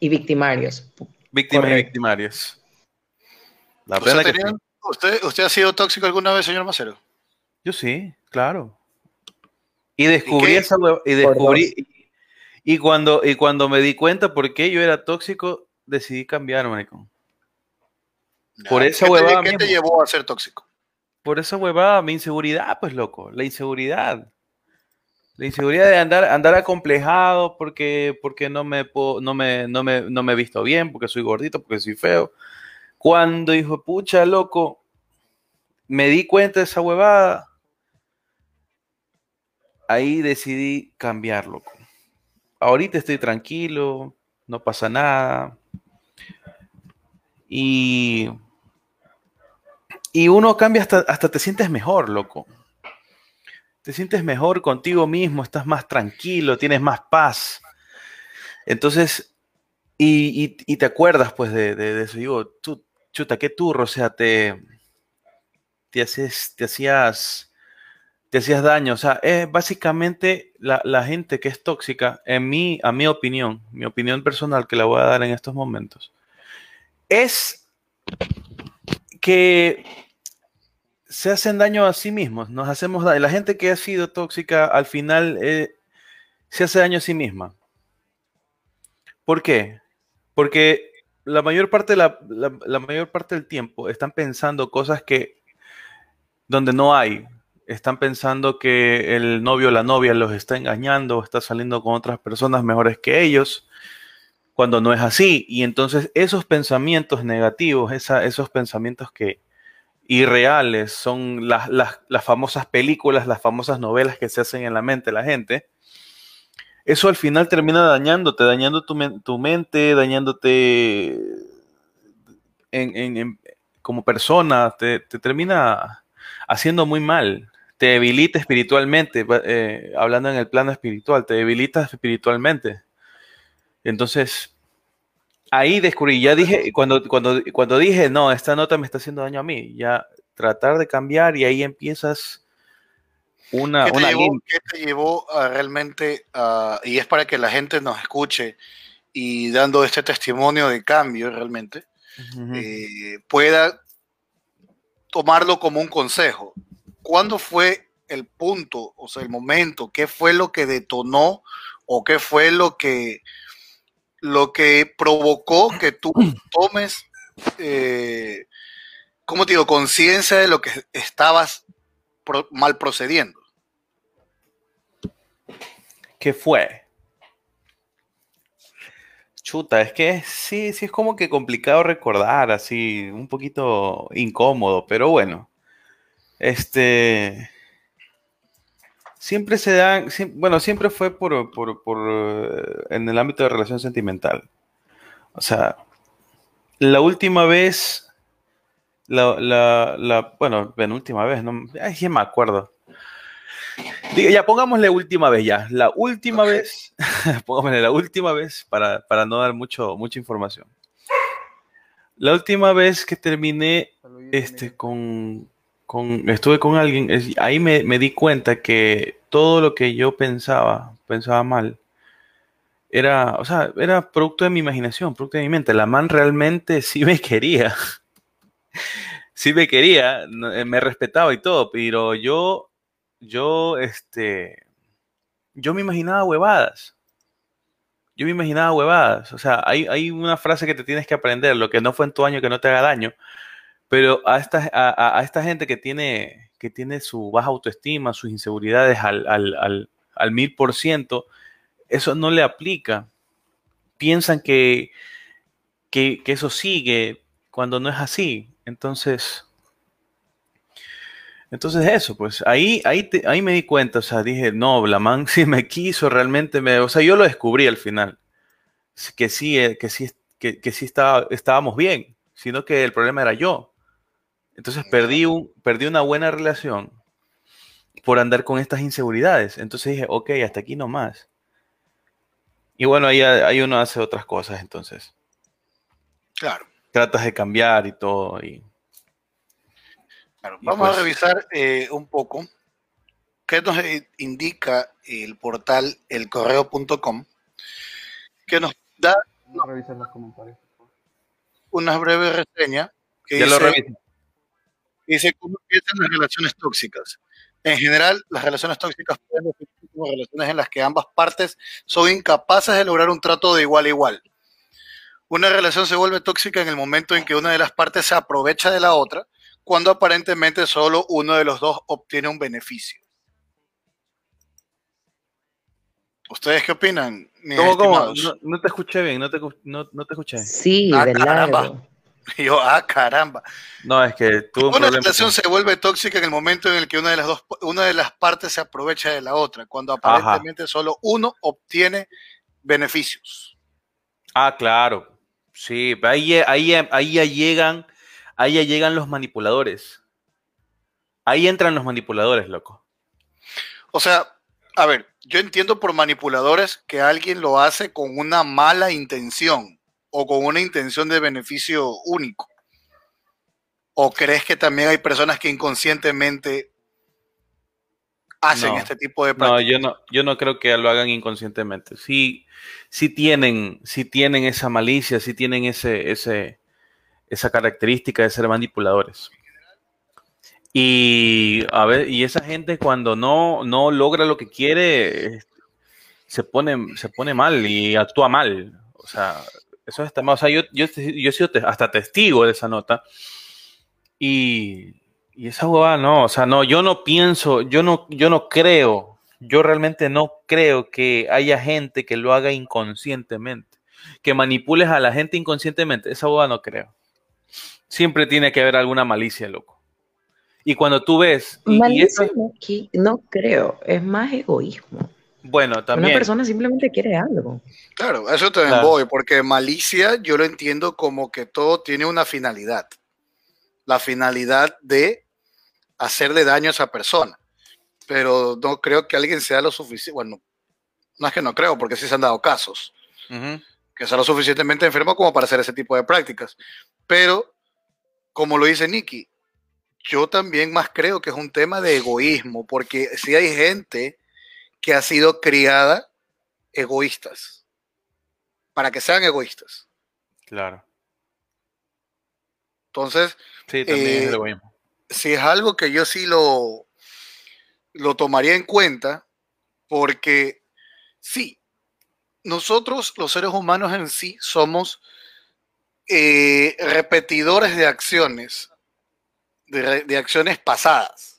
y victimarios. víctimas y victimarios. La pena que tenían- sí. ¿usted, ¿Usted ha sido tóxico alguna vez, señor Macero? Yo sí, claro. Y descubrí esa y Por descubrí y cuando y cuando me di cuenta por qué yo era tóxico, decidí cambiar, maricón. Por esa ¿Qué te- huevada ¿Qué te llevó a ser tóxico? Por esa huevada, mi inseguridad, pues loco, la inseguridad. La inseguridad de andar andar acomplejado porque porque no me puedo- no me no me no me he visto bien, porque soy gordito, porque soy feo. Cuando hijo de pucha, loco, me di cuenta de esa huevada, ahí decidí cambiar, loco. Ahorita estoy tranquilo, no pasa nada. Y, y uno cambia hasta, hasta te sientes mejor, loco. Te sientes mejor contigo mismo, estás más tranquilo, tienes más paz. Entonces, y, y- te acuerdas pues de, de- de eso. Digo, tú, chuta, qué turro, o sea, te, te, haces, te hacías te hacías daño. O sea, es básicamente la, la gente que es tóxica, en mi, a mi opinión, mi opinión personal que la voy a dar en estos momentos, es que se hacen daño a sí mismos, nos hacemos daño. La gente que ha sido tóxica al final eh, se hace daño a sí misma. ¿Por qué? Porque la mayor parte, la- la mayor parte del tiempo están pensando cosas que donde no hay. Están pensando que el novio o la novia los está engañando o está saliendo con otras personas mejores que ellos. cuando no es así. Y entonces esos pensamientos negativos, esos pensamientos que irreales son las, las, las, famosas películas, las famosas novelas que se hacen en la mente de la gente, eso al final termina dañándote, dañando tu, tu mente, dañándote como persona, te, te, termina haciendo muy mal, te debilita espiritualmente, eh, hablando en el plano espiritual, te debilita espiritualmente. Entonces, ahí descubrí, ya dije, cuando, cuando, cuando dije, no, esta nota me está haciendo daño a mí, ya tratar de cambiar y ahí empiezas una... ¿Qué te, una llevó, ¿qué te llevó a realmente, y es para que la gente nos escuche y dando este testimonio de cambio realmente, uh -huh. eh, pueda tomarlo como un consejo? ¿Cuándo fue el punto, o sea, el momento? ¿Qué fue lo que detonó o qué fue lo que lo que provocó que tú (clears throat) tomes, eh, ¿cómo te digo?, conciencia de lo que estabas pro mal procediendo. ¿Qué fue? Chuta, es que sí, sí es como que complicado recordar, así, un poquito incómodo, pero bueno. Este siempre se dan, siempre, bueno, siempre fue por, por, por, en el ámbito de relación sentimental. O sea, la última vez, la, la, la bueno, penúltima vez, no, ay, ya me acuerdo. Diga, ya pongámosle última vez ya. La última okay. vez, (laughs) pongámosle la última vez para, para no dar mucho, mucha información. La última vez que terminé este, con, con, estuve con alguien, es, ahí me, me, di cuenta que todo lo que yo pensaba, pensaba mal, era, o sea, era producto de mi imaginación, producto de mi mente. La man realmente (laughs) sí me quería. sí me quería, eh, me respetaba y todo, pero yo, yo, este, yo me imaginaba huevadas. Yo me imaginaba huevadas. O sea, hay, hay una frase que te tienes que aprender, lo que no fue en tu año que no te haga daño. Pero a esta, a, a esta gente que tiene, que tiene su baja autoestima, sus inseguridades al, mil por ciento, eso no le aplica. Piensan que, que, eso sigue cuando no es así. Entonces, entonces eso, pues ahí, ahí, ahí me di cuenta, o sea, dije, no, la man (laughs) sí me quiso, realmente me, o sea, yo lo descubrí al final, que sí, eh, que sí, que sí estaba, estábamos bien, sino que el problema era yo. Entonces perdí, un, perdí una buena relación por andar con estas inseguridades. Entonces dije, ok, hasta aquí nomás. Y bueno, ahí, ahí uno hace otras cosas entonces. Claro. Tratas de cambiar y todo. Y, claro. Vamos pues, a revisar eh, un poco qué nos indica el portal elcorreo.com que nos da Vamos a revisar los comentarios. una breve reseña. Que ya dice, lo reviso. Dice, ¿cómo empiezan las relaciones tóxicas? En general, las relaciones tóxicas pueden definirse como relaciones en las que ambas partes son incapaces de lograr un trato de igual a igual. Una relación se vuelve tóxica en el momento en que una de las partes se aprovecha de la otra, cuando aparentemente solo uno de los dos obtiene un beneficio. ¿Ustedes qué opinan? ¿Cómo, cómo? No, no, te escuché bien, no te, no, no te escuché. Sí, ah, de caramba. largo. Y (laughs) yo, ah, caramba. No, es que tuvo un una problema relación con- se vuelve tóxica en el momento en el que una de las dos, una de las partes se aprovecha de la otra, cuando aparentemente solo uno obtiene beneficios. Ah, claro. Sí, ahí, ahí, ahí ya llegan, ahí ya llegan los manipuladores. Ahí entran los manipuladores, loco. O sea, a ver, yo entiendo por manipuladores que alguien lo hace con una mala intención o con una intención de beneficio único. ¿O crees que también hay personas que inconscientemente hacen No. este tipo de No, prácticas? yo no, yo no creo que lo hagan inconscientemente. Sí, sí tienen, sí tienen esa malicia, sí tienen ese, ese, esa característica de ser manipuladores. Y a ver, y esa gente cuando no, no logra lo que quiere, se pone, se pone mal y actúa mal. O sea, eso está mal. O sea, yo, yo, yo he sido hasta testigo de esa nota. Y, y esa huevada no, o sea, no, yo no pienso, yo no, yo no creo, yo realmente no creo que haya gente que lo haga inconscientemente. que manipules a la gente inconscientemente, esa boda no creo. Siempre tiene que haber alguna malicia, loco. Y cuando tú ves... y- y Malicia esto- no, qui- no creo, es más egoísmo. Bueno, también... Una persona simplemente quiere algo. Claro, a eso también Claro. voy, porque malicia yo lo entiendo como que todo tiene una finalidad. La finalidad de hacerle daño a esa persona. Pero no creo que alguien sea lo suficiente. Bueno, no es que no creo, porque sí se han dado casos. Que sea lo suficientemente enfermo como para hacer ese tipo de prácticas. Pero, como lo dice Nicky, yo también más creo que es un tema de egoísmo, porque si hay gente que ha sido criada egoístas, para que sean egoístas. Claro. Entonces, Sí, también es Eh, si es algo que yo sí lo, lo tomaría en cuenta, porque sí, nosotros los seres humanos en sí somos eh, repetidores de acciones, de, de acciones pasadas,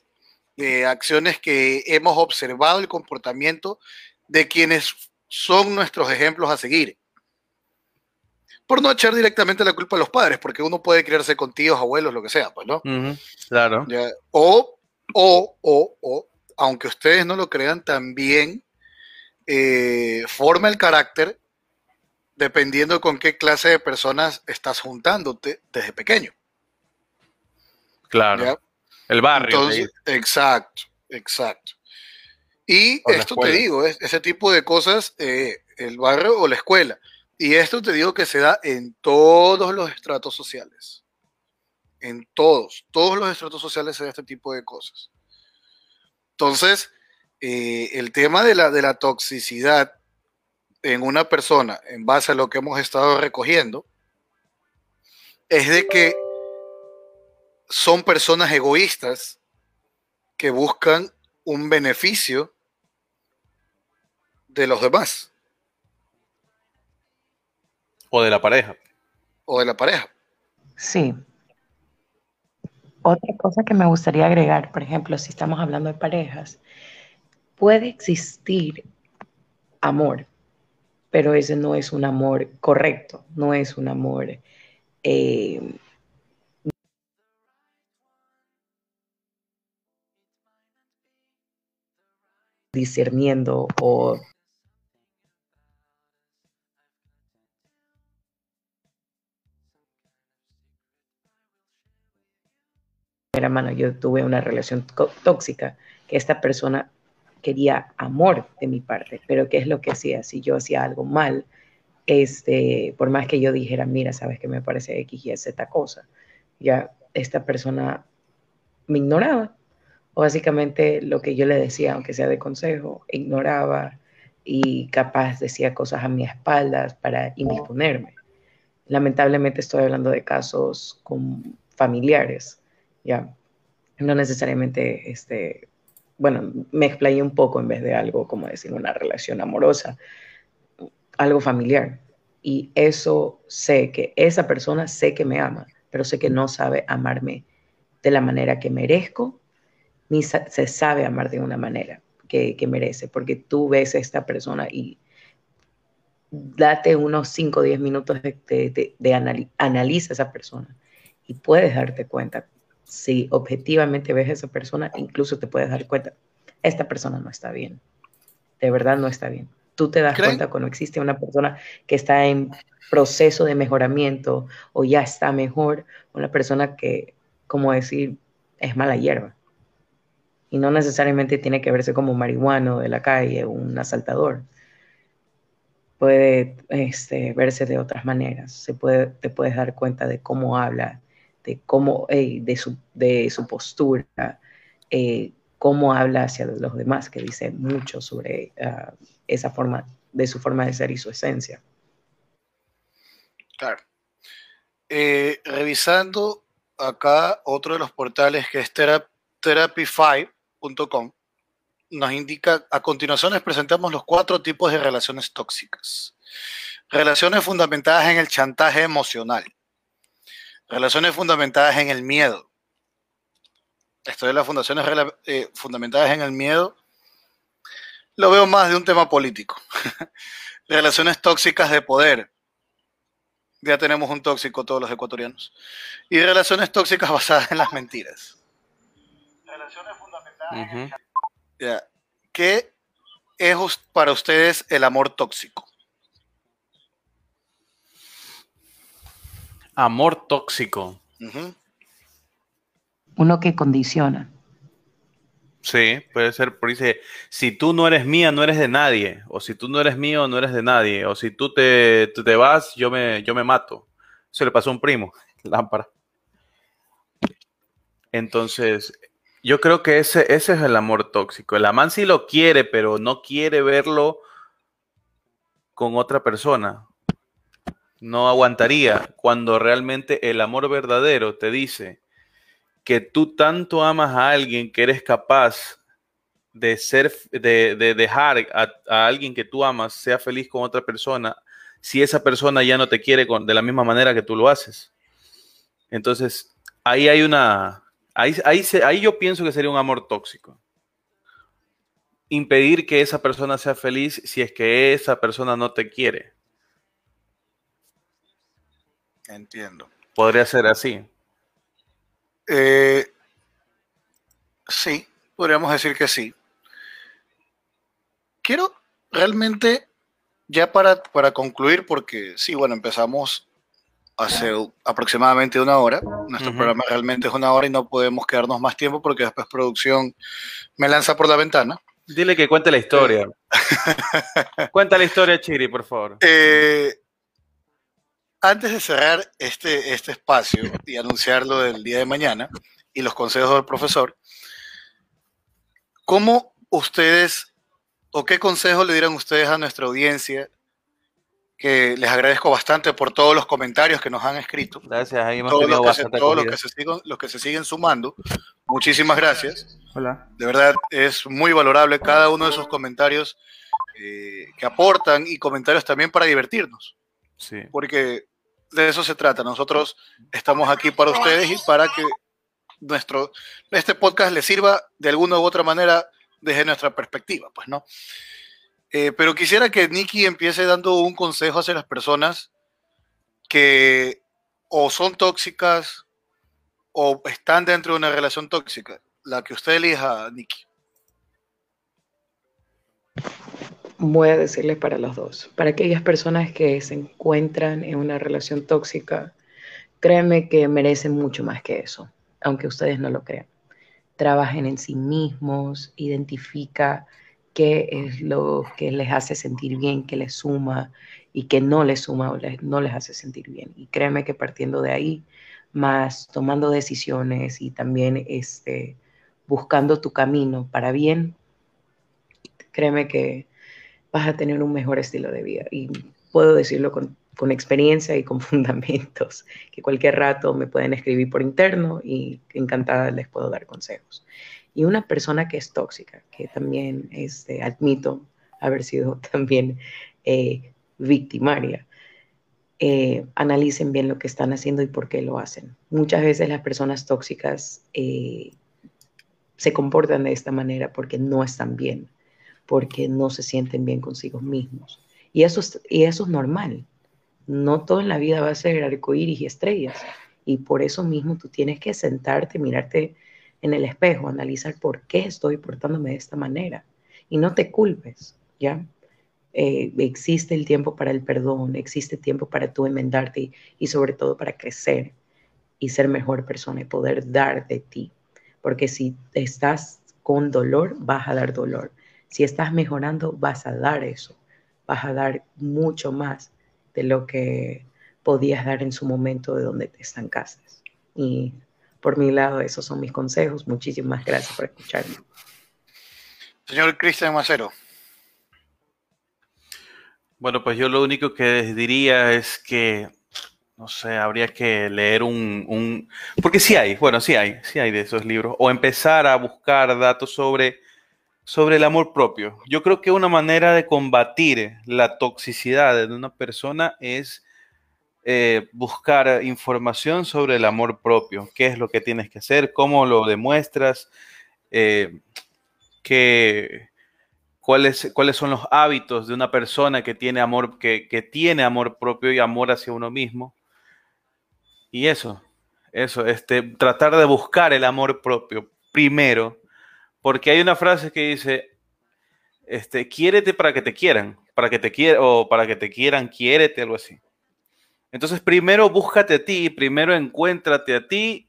de acciones que hemos observado el comportamiento de quienes son nuestros ejemplos a seguir. Por no echar directamente la culpa a los padres, porque uno puede criarse con tíos, abuelos, lo que sea, pues, ¿no? Claro. Ya, O, o, o, o, aunque ustedes no lo crean, también eh, forma el carácter dependiendo con qué clase de personas estás juntándote desde pequeño. Claro. ¿ya? El barrio. Entonces, exacto, exacto. Y O esto te digo, es- ese tipo de cosas, eh, el barrio o la escuela. Y esto te digo que se da en todos los estratos sociales. En todos, todos los estratos sociales se da este tipo de cosas. Entonces, eh, el tema de la, de la toxicidad en una persona, en base a lo que hemos estado recogiendo, es de que son personas egoístas que buscan un beneficio de los demás O de la pareja. o de la pareja. Sí. Otra cosa que me gustaría agregar, por ejemplo, si estamos hablando de parejas, puede existir amor, pero ese no es un amor correcto, no es un amor eh, discerniendo o mano, yo tuve una relación tóxica, que esta persona quería amor de mi parte, pero ¿qué es lo que hacía? Si yo hacía algo mal, este, por más que yo dijera, mira, sabes que me parece X y Z cosa, ya esta persona me ignoraba, básicamente lo que yo le decía, aunque sea de consejo, ignoraba y capaz decía cosas a mis espaldas para indisponerme. Lamentablemente estoy hablando de casos con familiares, ya. No necesariamente, este, bueno, me explayé un poco en vez de algo como decir una relación amorosa, algo familiar. Y eso sé que esa persona sé que me ama, pero sé que no sabe amarme de la manera que merezco, ni se sabe amar de una manera que, que merece, porque tú ves a esta persona y date unos 5 o 10 minutos de, de, de- de anali- analiza a esa persona y puedes darte cuenta si objetivamente ves a esa persona, incluso te puedes dar cuenta, esta persona no está bien, de verdad no está bien. Tú te das ¿Creen? cuenta cuando existe una persona que está en proceso de mejoramiento o ya está mejor, una persona que, como decir, es mala hierba y no necesariamente tiene que verse como un marihuano de la calle, un asaltador. Puede este, verse de otras maneras, Se puede, te puedes dar cuenta de cómo habla, de, cómo, hey, de, su, de su postura, eh, cómo habla hacia los demás, que dice mucho sobre uh, esa forma, de su forma de ser y su esencia. Claro. Eh, revisando acá otro de los portales que es Therapy 5, nos indica, a continuación les presentamos los cuatro tipos de relaciones tóxicas. Relaciones fundamentadas en el chantaje emocional. Relaciones fundamentadas en el miedo. Esto de las fundaciones eh, fundamentadas en el miedo lo veo más de un tema político. (laughs) relaciones tóxicas de poder. Ya tenemos un tóxico todos los ecuatorianos. Y relaciones tóxicas (laughs) basadas en las mentiras. Fundamentales. Ya. ¿Qué es para ustedes el amor tóxico? Amor tóxico. Uno que condiciona. Sí, puede ser, por dice, si tú no eres mía, no eres de nadie, o si tú no eres mío, no eres de nadie, o si tú te, te vas, yo me, yo me mato. Eso le pasó a un primo, (laughs) lámpara. Entonces, yo creo que ese, ese es el amor tóxico. El amán sí lo quiere, pero no quiere verlo con otra persona. No aguantaría cuando realmente el amor verdadero te dice, que tú tanto amas a alguien que eres capaz de ser, de, dejar a, alguien que tú amas sea feliz con otra persona, si esa persona ya no te quiere de la misma manera que tú lo haces. Entonces, ahí hay una, ahí, ahí, ahí yo pienso que sería un amor tóxico. Impedir que esa persona sea feliz si es que esa persona no te quiere. Entiendo. Podría ser así. Eh, sí, podríamos decir que sí. Quiero realmente, ya para, para concluir, porque sí, bueno, empezamos hace aproximadamente una hora. Nuestro programa realmente es una hora y no podemos quedarnos más tiempo porque después producción me lanza por la ventana. Dile que cuente la historia. (laughs) Cuenta la historia, Chiri, por favor. Eh, antes de cerrar este, este espacio y anunciarlo del día de mañana y los consejos del profesor, ¿cómo ustedes o qué consejo le dieran ustedes a nuestra audiencia? Que les agradezco bastante por todos los comentarios que nos han escrito. Gracias, ahí hemos todos, los que, se, todos los que, se siguen, los que se siguen sumando. Muchísimas gracias. Hola. De verdad, es muy valorable cada uno de esos comentarios eh, que aportan y comentarios también para divertirnos. Sí. Porque de eso se trata. Nosotros estamos aquí para ustedes y para que nuestro, este podcast les sirva de alguna u otra manera desde nuestra perspectiva, pues, ¿no? Eh, pero quisiera que Nicky empiece dando un consejo hacia las personas que o son tóxicas o están dentro de una relación tóxica. La que usted elija, Nicky. voy a decirles para los dos. Para aquellas personas que se encuentran en una relación tóxica, créanme que merecen mucho más que eso, aunque ustedes no lo crean. Trabajen en sí mismos, identifica qué es lo que les hace sentir bien, qué les suma y qué no les suma o no les hace sentir bien. Y créanme que partiendo de ahí, más tomando decisiones y también este, buscando tu camino para bien, créeme que vas a tener un mejor estilo de vida. Y puedo decirlo con, experiencia y con (laughs) fundamentos, que cualquier rato me pueden escribir por interno y encantada les puedo dar consejos. Y una persona que es tóxica, que también este, admito haber sido (laughs) también eh, victimaria, eh, analicen bien lo que están haciendo y por qué lo hacen. Muchas veces las personas tóxicas eh, se comportan de esta manera porque no están bien porque no se sienten bien consigo mismos. Y eso, es, y eso es normal. No todo en la vida va a ser arcoíris y estrellas. Y por eso mismo tú tienes que sentarte, mirarte en el espejo, analizar por qué estoy portándome de esta manera. Y no te culpes, ¿ya? Eh, existe el tiempo para el perdón, existe tiempo para tú enmendarte y, y sobre todo para crecer y ser mejor persona y poder dar de ti. Porque si estás con dolor, vas a dar dolor. Si estás mejorando, vas a dar eso, vas a dar mucho más de lo que podías dar en su momento de donde te estancaste. Y por mi lado, esos son mis consejos. Muchísimas gracias por escucharme. Señor Cristian Macero. Bueno, pues yo lo único que diría es que, no sé, habría que leer un, un, porque sí hay, bueno, sí hay, sí hay de esos libros, o empezar a buscar datos sobre sobre el amor propio. Yo creo que una manera de combatir la toxicidad de una persona es eh, buscar información sobre el amor propio, qué es lo que tienes que hacer, cómo lo demuestras, eh, cuáles, cuáles son los hábitos de una persona que tiene amor, que, que tiene amor propio y amor hacia uno mismo. Y eso, eso, este, tratar de buscar el amor propio primero, porque hay una frase que dice, este, quiérete para que te quieran, para que te quieran, o para que te quieran, quiérete, algo así. Entonces, primero búscate a ti, primero encuéntrate a ti,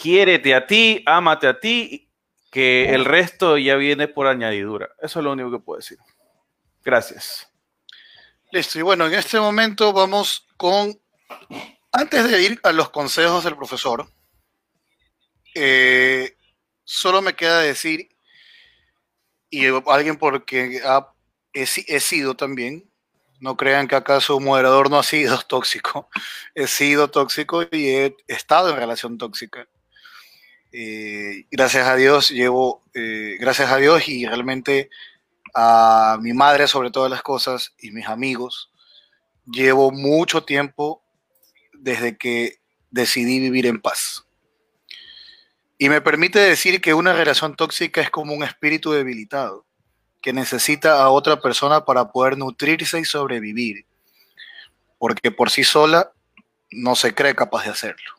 quiérete a ti, ámate a ti, que el resto ya viene por añadidura. Eso es lo único que puedo decir. Gracias. Listo, y bueno, en este momento vamos con, antes de ir a los consejos del profesor, eh, solo me queda decir, y alguien porque ha, he, he sido también, no crean que acaso un moderador no ha sido (laughs) tóxico. He sido tóxico y he estado en relación tóxica. Eh, gracias a Dios llevo, eh, gracias a Dios y realmente a mi madre sobre todas las cosas y mis amigos, llevo mucho tiempo desde que decidí vivir en paz. Y me permite decir que una relación tóxica es como un espíritu debilitado que necesita a otra persona para poder nutrirse y sobrevivir, porque por sí sola no se cree capaz de hacerlo.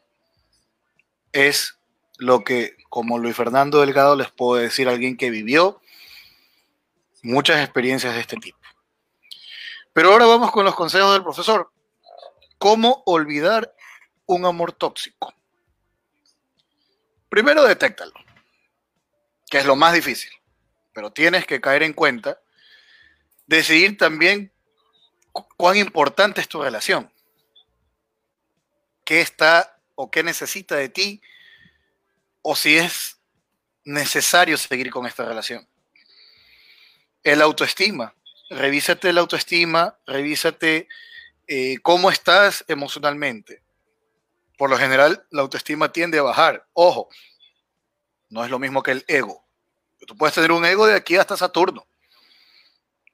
Es lo que, como Luis Fernando Delgado, les puedo decir a alguien que vivió muchas experiencias de este tipo. Pero ahora vamos con los consejos del profesor. ¿Cómo olvidar un amor tóxico? Primero, detéctalo, que es lo más difícil pero tienes que caer en cuenta, decidir también cuán importante es tu relación, qué está o qué necesita de ti, o si es necesario seguir con esta relación. El autoestima, revísate la autoestima, revísate eh, cómo estás emocionalmente. Por lo general, la autoestima tiende a bajar. Ojo, no es lo mismo que el ego. Tú puedes tener un ego de aquí hasta Saturno,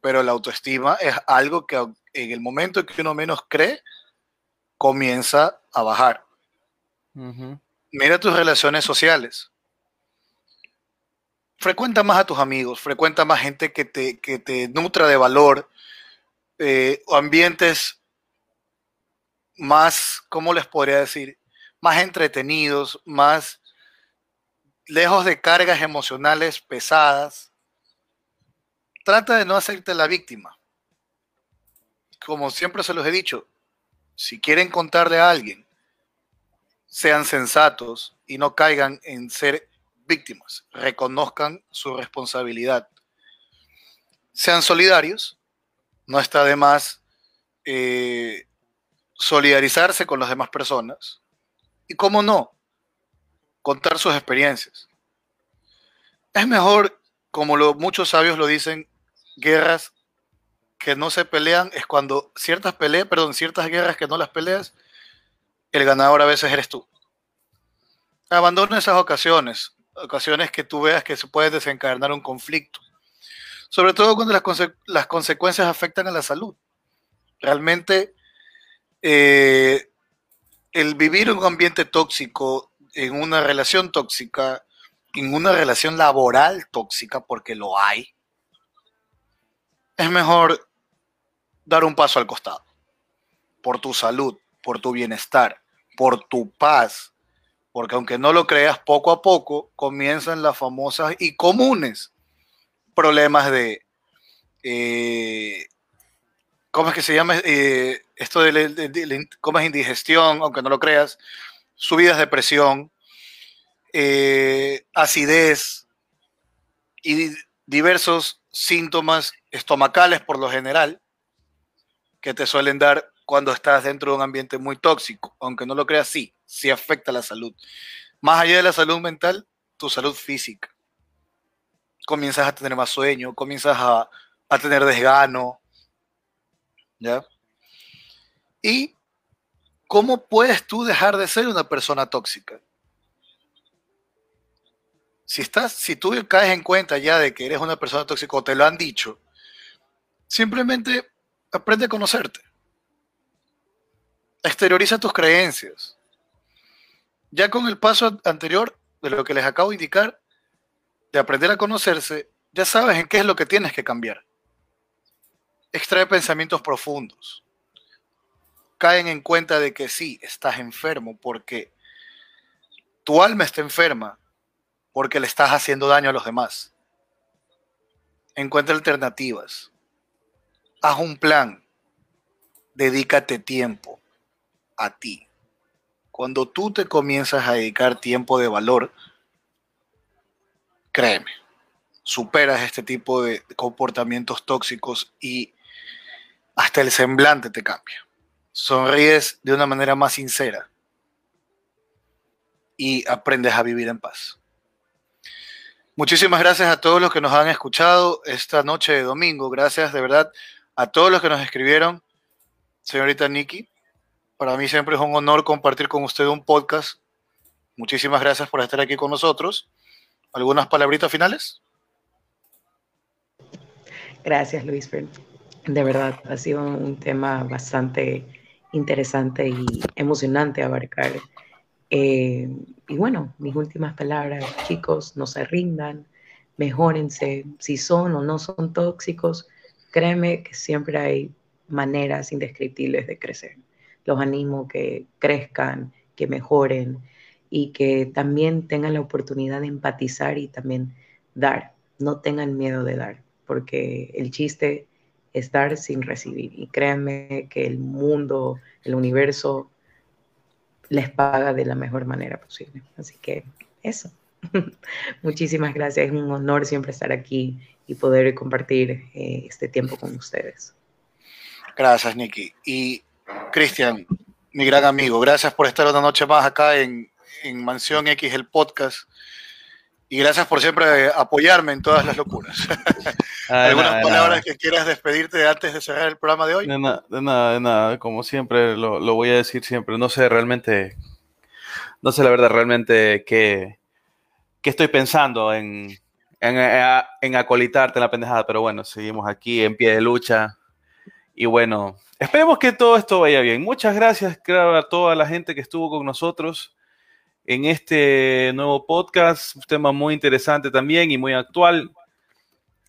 pero la autoestima es algo que en el momento en que uno menos cree, comienza a bajar. Mira tus relaciones sociales. Frecuenta más a tus amigos, frecuenta más gente que te, que te nutra de valor, eh, o ambientes más, ¿cómo les podría decir? Más entretenidos, más lejos de cargas emocionales pesadas, trata de no hacerte la víctima. Como siempre se los he dicho, si quieren contarle a alguien, sean sensatos y no caigan en ser víctimas, reconozcan su responsabilidad. Sean solidarios, no está de más eh, solidarizarse con las demás personas. Y cómo no, contar sus experiencias. Es mejor, como muchos sabios lo dicen, guerras que no se pelean es cuando ciertas peleas, perdón, ciertas guerras que no las peleas, el ganador a veces eres tú. Abandona esas ocasiones, ocasiones que tú veas que se puede desencadenar un conflicto. Sobre todo cuando las, las consecuencias afectan a la salud. Realmente, eh, el vivir en un ambiente tóxico en una relación tóxica, en una relación laboral tóxica, porque lo hay, es mejor dar un paso al costado. Por tu salud, por tu bienestar, por tu paz. Porque aunque no lo creas, poco a poco comienzan las famosas y comunes problemas de... Eh, ¿Cómo es que se llama? Eh, esto de, ¿Cómo es indigestión? Aunque no lo creas subidas de presión, eh, acidez y diversos síntomas estomacales por lo general que te suelen dar cuando estás dentro de un ambiente muy tóxico. Aunque no lo creas, sí, sí afecta la salud. Más allá de la salud mental, tu salud física. Comienzas a tener más sueño, comienzas a, a tener desgano. ¿Ya? Y ¿cómo puedes tú dejar de ser una persona tóxica? Si, estás, si tú caes en cuenta ya de que eres una persona tóxica o te lo han dicho, simplemente aprende a conocerte. Exterioriza tus creencias. Ya con el paso anterior de lo que les acabo de indicar, de aprender a conocerse, ya sabes en qué es lo que tienes que cambiar. Extrae pensamientos profundos. Caen en cuenta de que sí, estás enfermo porque tu alma está enferma porque le estás haciendo daño a los demás. Encuentra alternativas. Haz un plan. Dedícate tiempo a ti. Cuando tú te comienzas a dedicar tiempo de valor, créeme, superas este tipo de comportamientos tóxicos y hasta el semblante te cambia. Sonríes de una manera más sincera y aprendes a vivir en paz. Muchísimas gracias a todos los que nos han escuchado esta noche de domingo. Gracias de verdad a todos los que nos escribieron. Señorita Nikki, para mí siempre es un honor compartir con usted un podcast. Muchísimas gracias por estar aquí con nosotros. ¿Algunas palabritas finales? Gracias, Luis. De verdad, ha sido un tema bastante interesante y emocionante abarcar. Eh, y bueno, mis últimas palabras, chicos, no se rindan, mejórense, si son o no son tóxicos, créeme que siempre hay maneras indescriptibles de crecer. Los animo que crezcan, que mejoren y que también tengan la oportunidad de empatizar y también dar. No tengan miedo de dar porque el chiste es dar sin recibir. Y créanme que el mundo, el universo, les paga de la mejor manera posible. Así que eso. (laughs) Muchísimas gracias. Es un honor siempre estar aquí y poder compartir eh, este tiempo con ustedes. Gracias, Nicky. Y Cristian, mi gran amigo, gracias por estar una noche más acá en, en Mansión X, el podcast. Y gracias por siempre apoyarme en todas las locuras. (laughs) ¿Algunas palabras que quieras despedirte antes de cerrar el programa de hoy? De, nada, de nada, de nada. Como siempre, lo, lo, voy a decir siempre. No sé realmente, no sé la verdad realmente qué, qué estoy pensando en, en, en, acolitarte en la pendejada, pero bueno, seguimos aquí en pie de lucha. Y bueno, esperemos que todo esto vaya bien. Muchas gracias a toda la gente que estuvo con nosotros en este nuevo podcast, un tema muy interesante también y muy actual.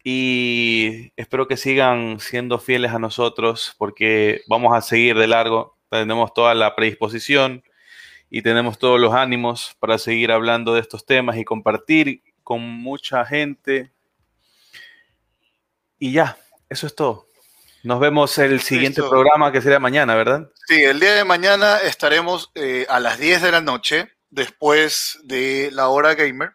Y espero que sigan siendo fieles a nosotros porque vamos a seguir de largo. Tenemos toda la predisposición y tenemos todos los ánimos para seguir hablando de estos temas y compartir con mucha gente. Y ya, eso es todo. Nos vemos el siguiente Listo. programa que será mañana, ¿verdad? Sí, el día de mañana estaremos eh, a las 10 de la noche después de la hora gamer,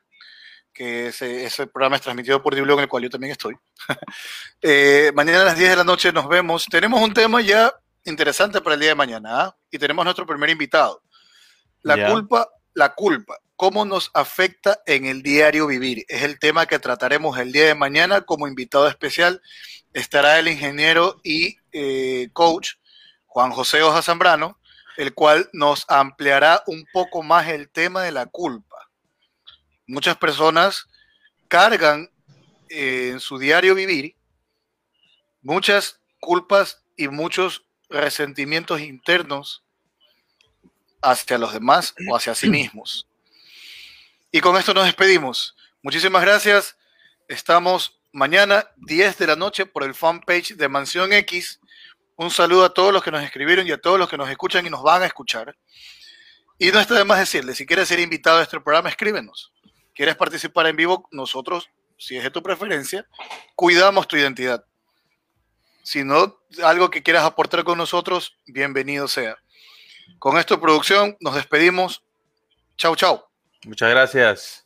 que ese, ese programa es transmitido por Diblog, en el cual yo también estoy. (laughs) eh, mañana a las 10 de la noche nos vemos. Tenemos un tema ya interesante para el día de mañana ¿eh? y tenemos nuestro primer invitado. La yeah. culpa, la culpa, cómo nos afecta en el diario vivir. Es el tema que trataremos el día de mañana como invitado especial. Estará el ingeniero y eh, coach Juan José Oja Zambrano, el cual nos ampliará un poco más el tema de la culpa. Muchas personas cargan eh, en su diario vivir muchas culpas y muchos resentimientos internos hacia los demás o hacia sí mismos. Y con esto nos despedimos. Muchísimas gracias. Estamos mañana 10 de la noche por el fanpage de Mansión X un saludo a todos los que nos escribieron y a todos los que nos escuchan y nos van a escuchar. Y no está de más decirle, si quieres ser invitado a este programa, escríbenos. ¿Quieres participar en vivo? Nosotros, si es de tu preferencia, cuidamos tu identidad. Si no, algo que quieras aportar con nosotros, bienvenido sea. Con esto, producción, nos despedimos. Chau, chau. Muchas gracias.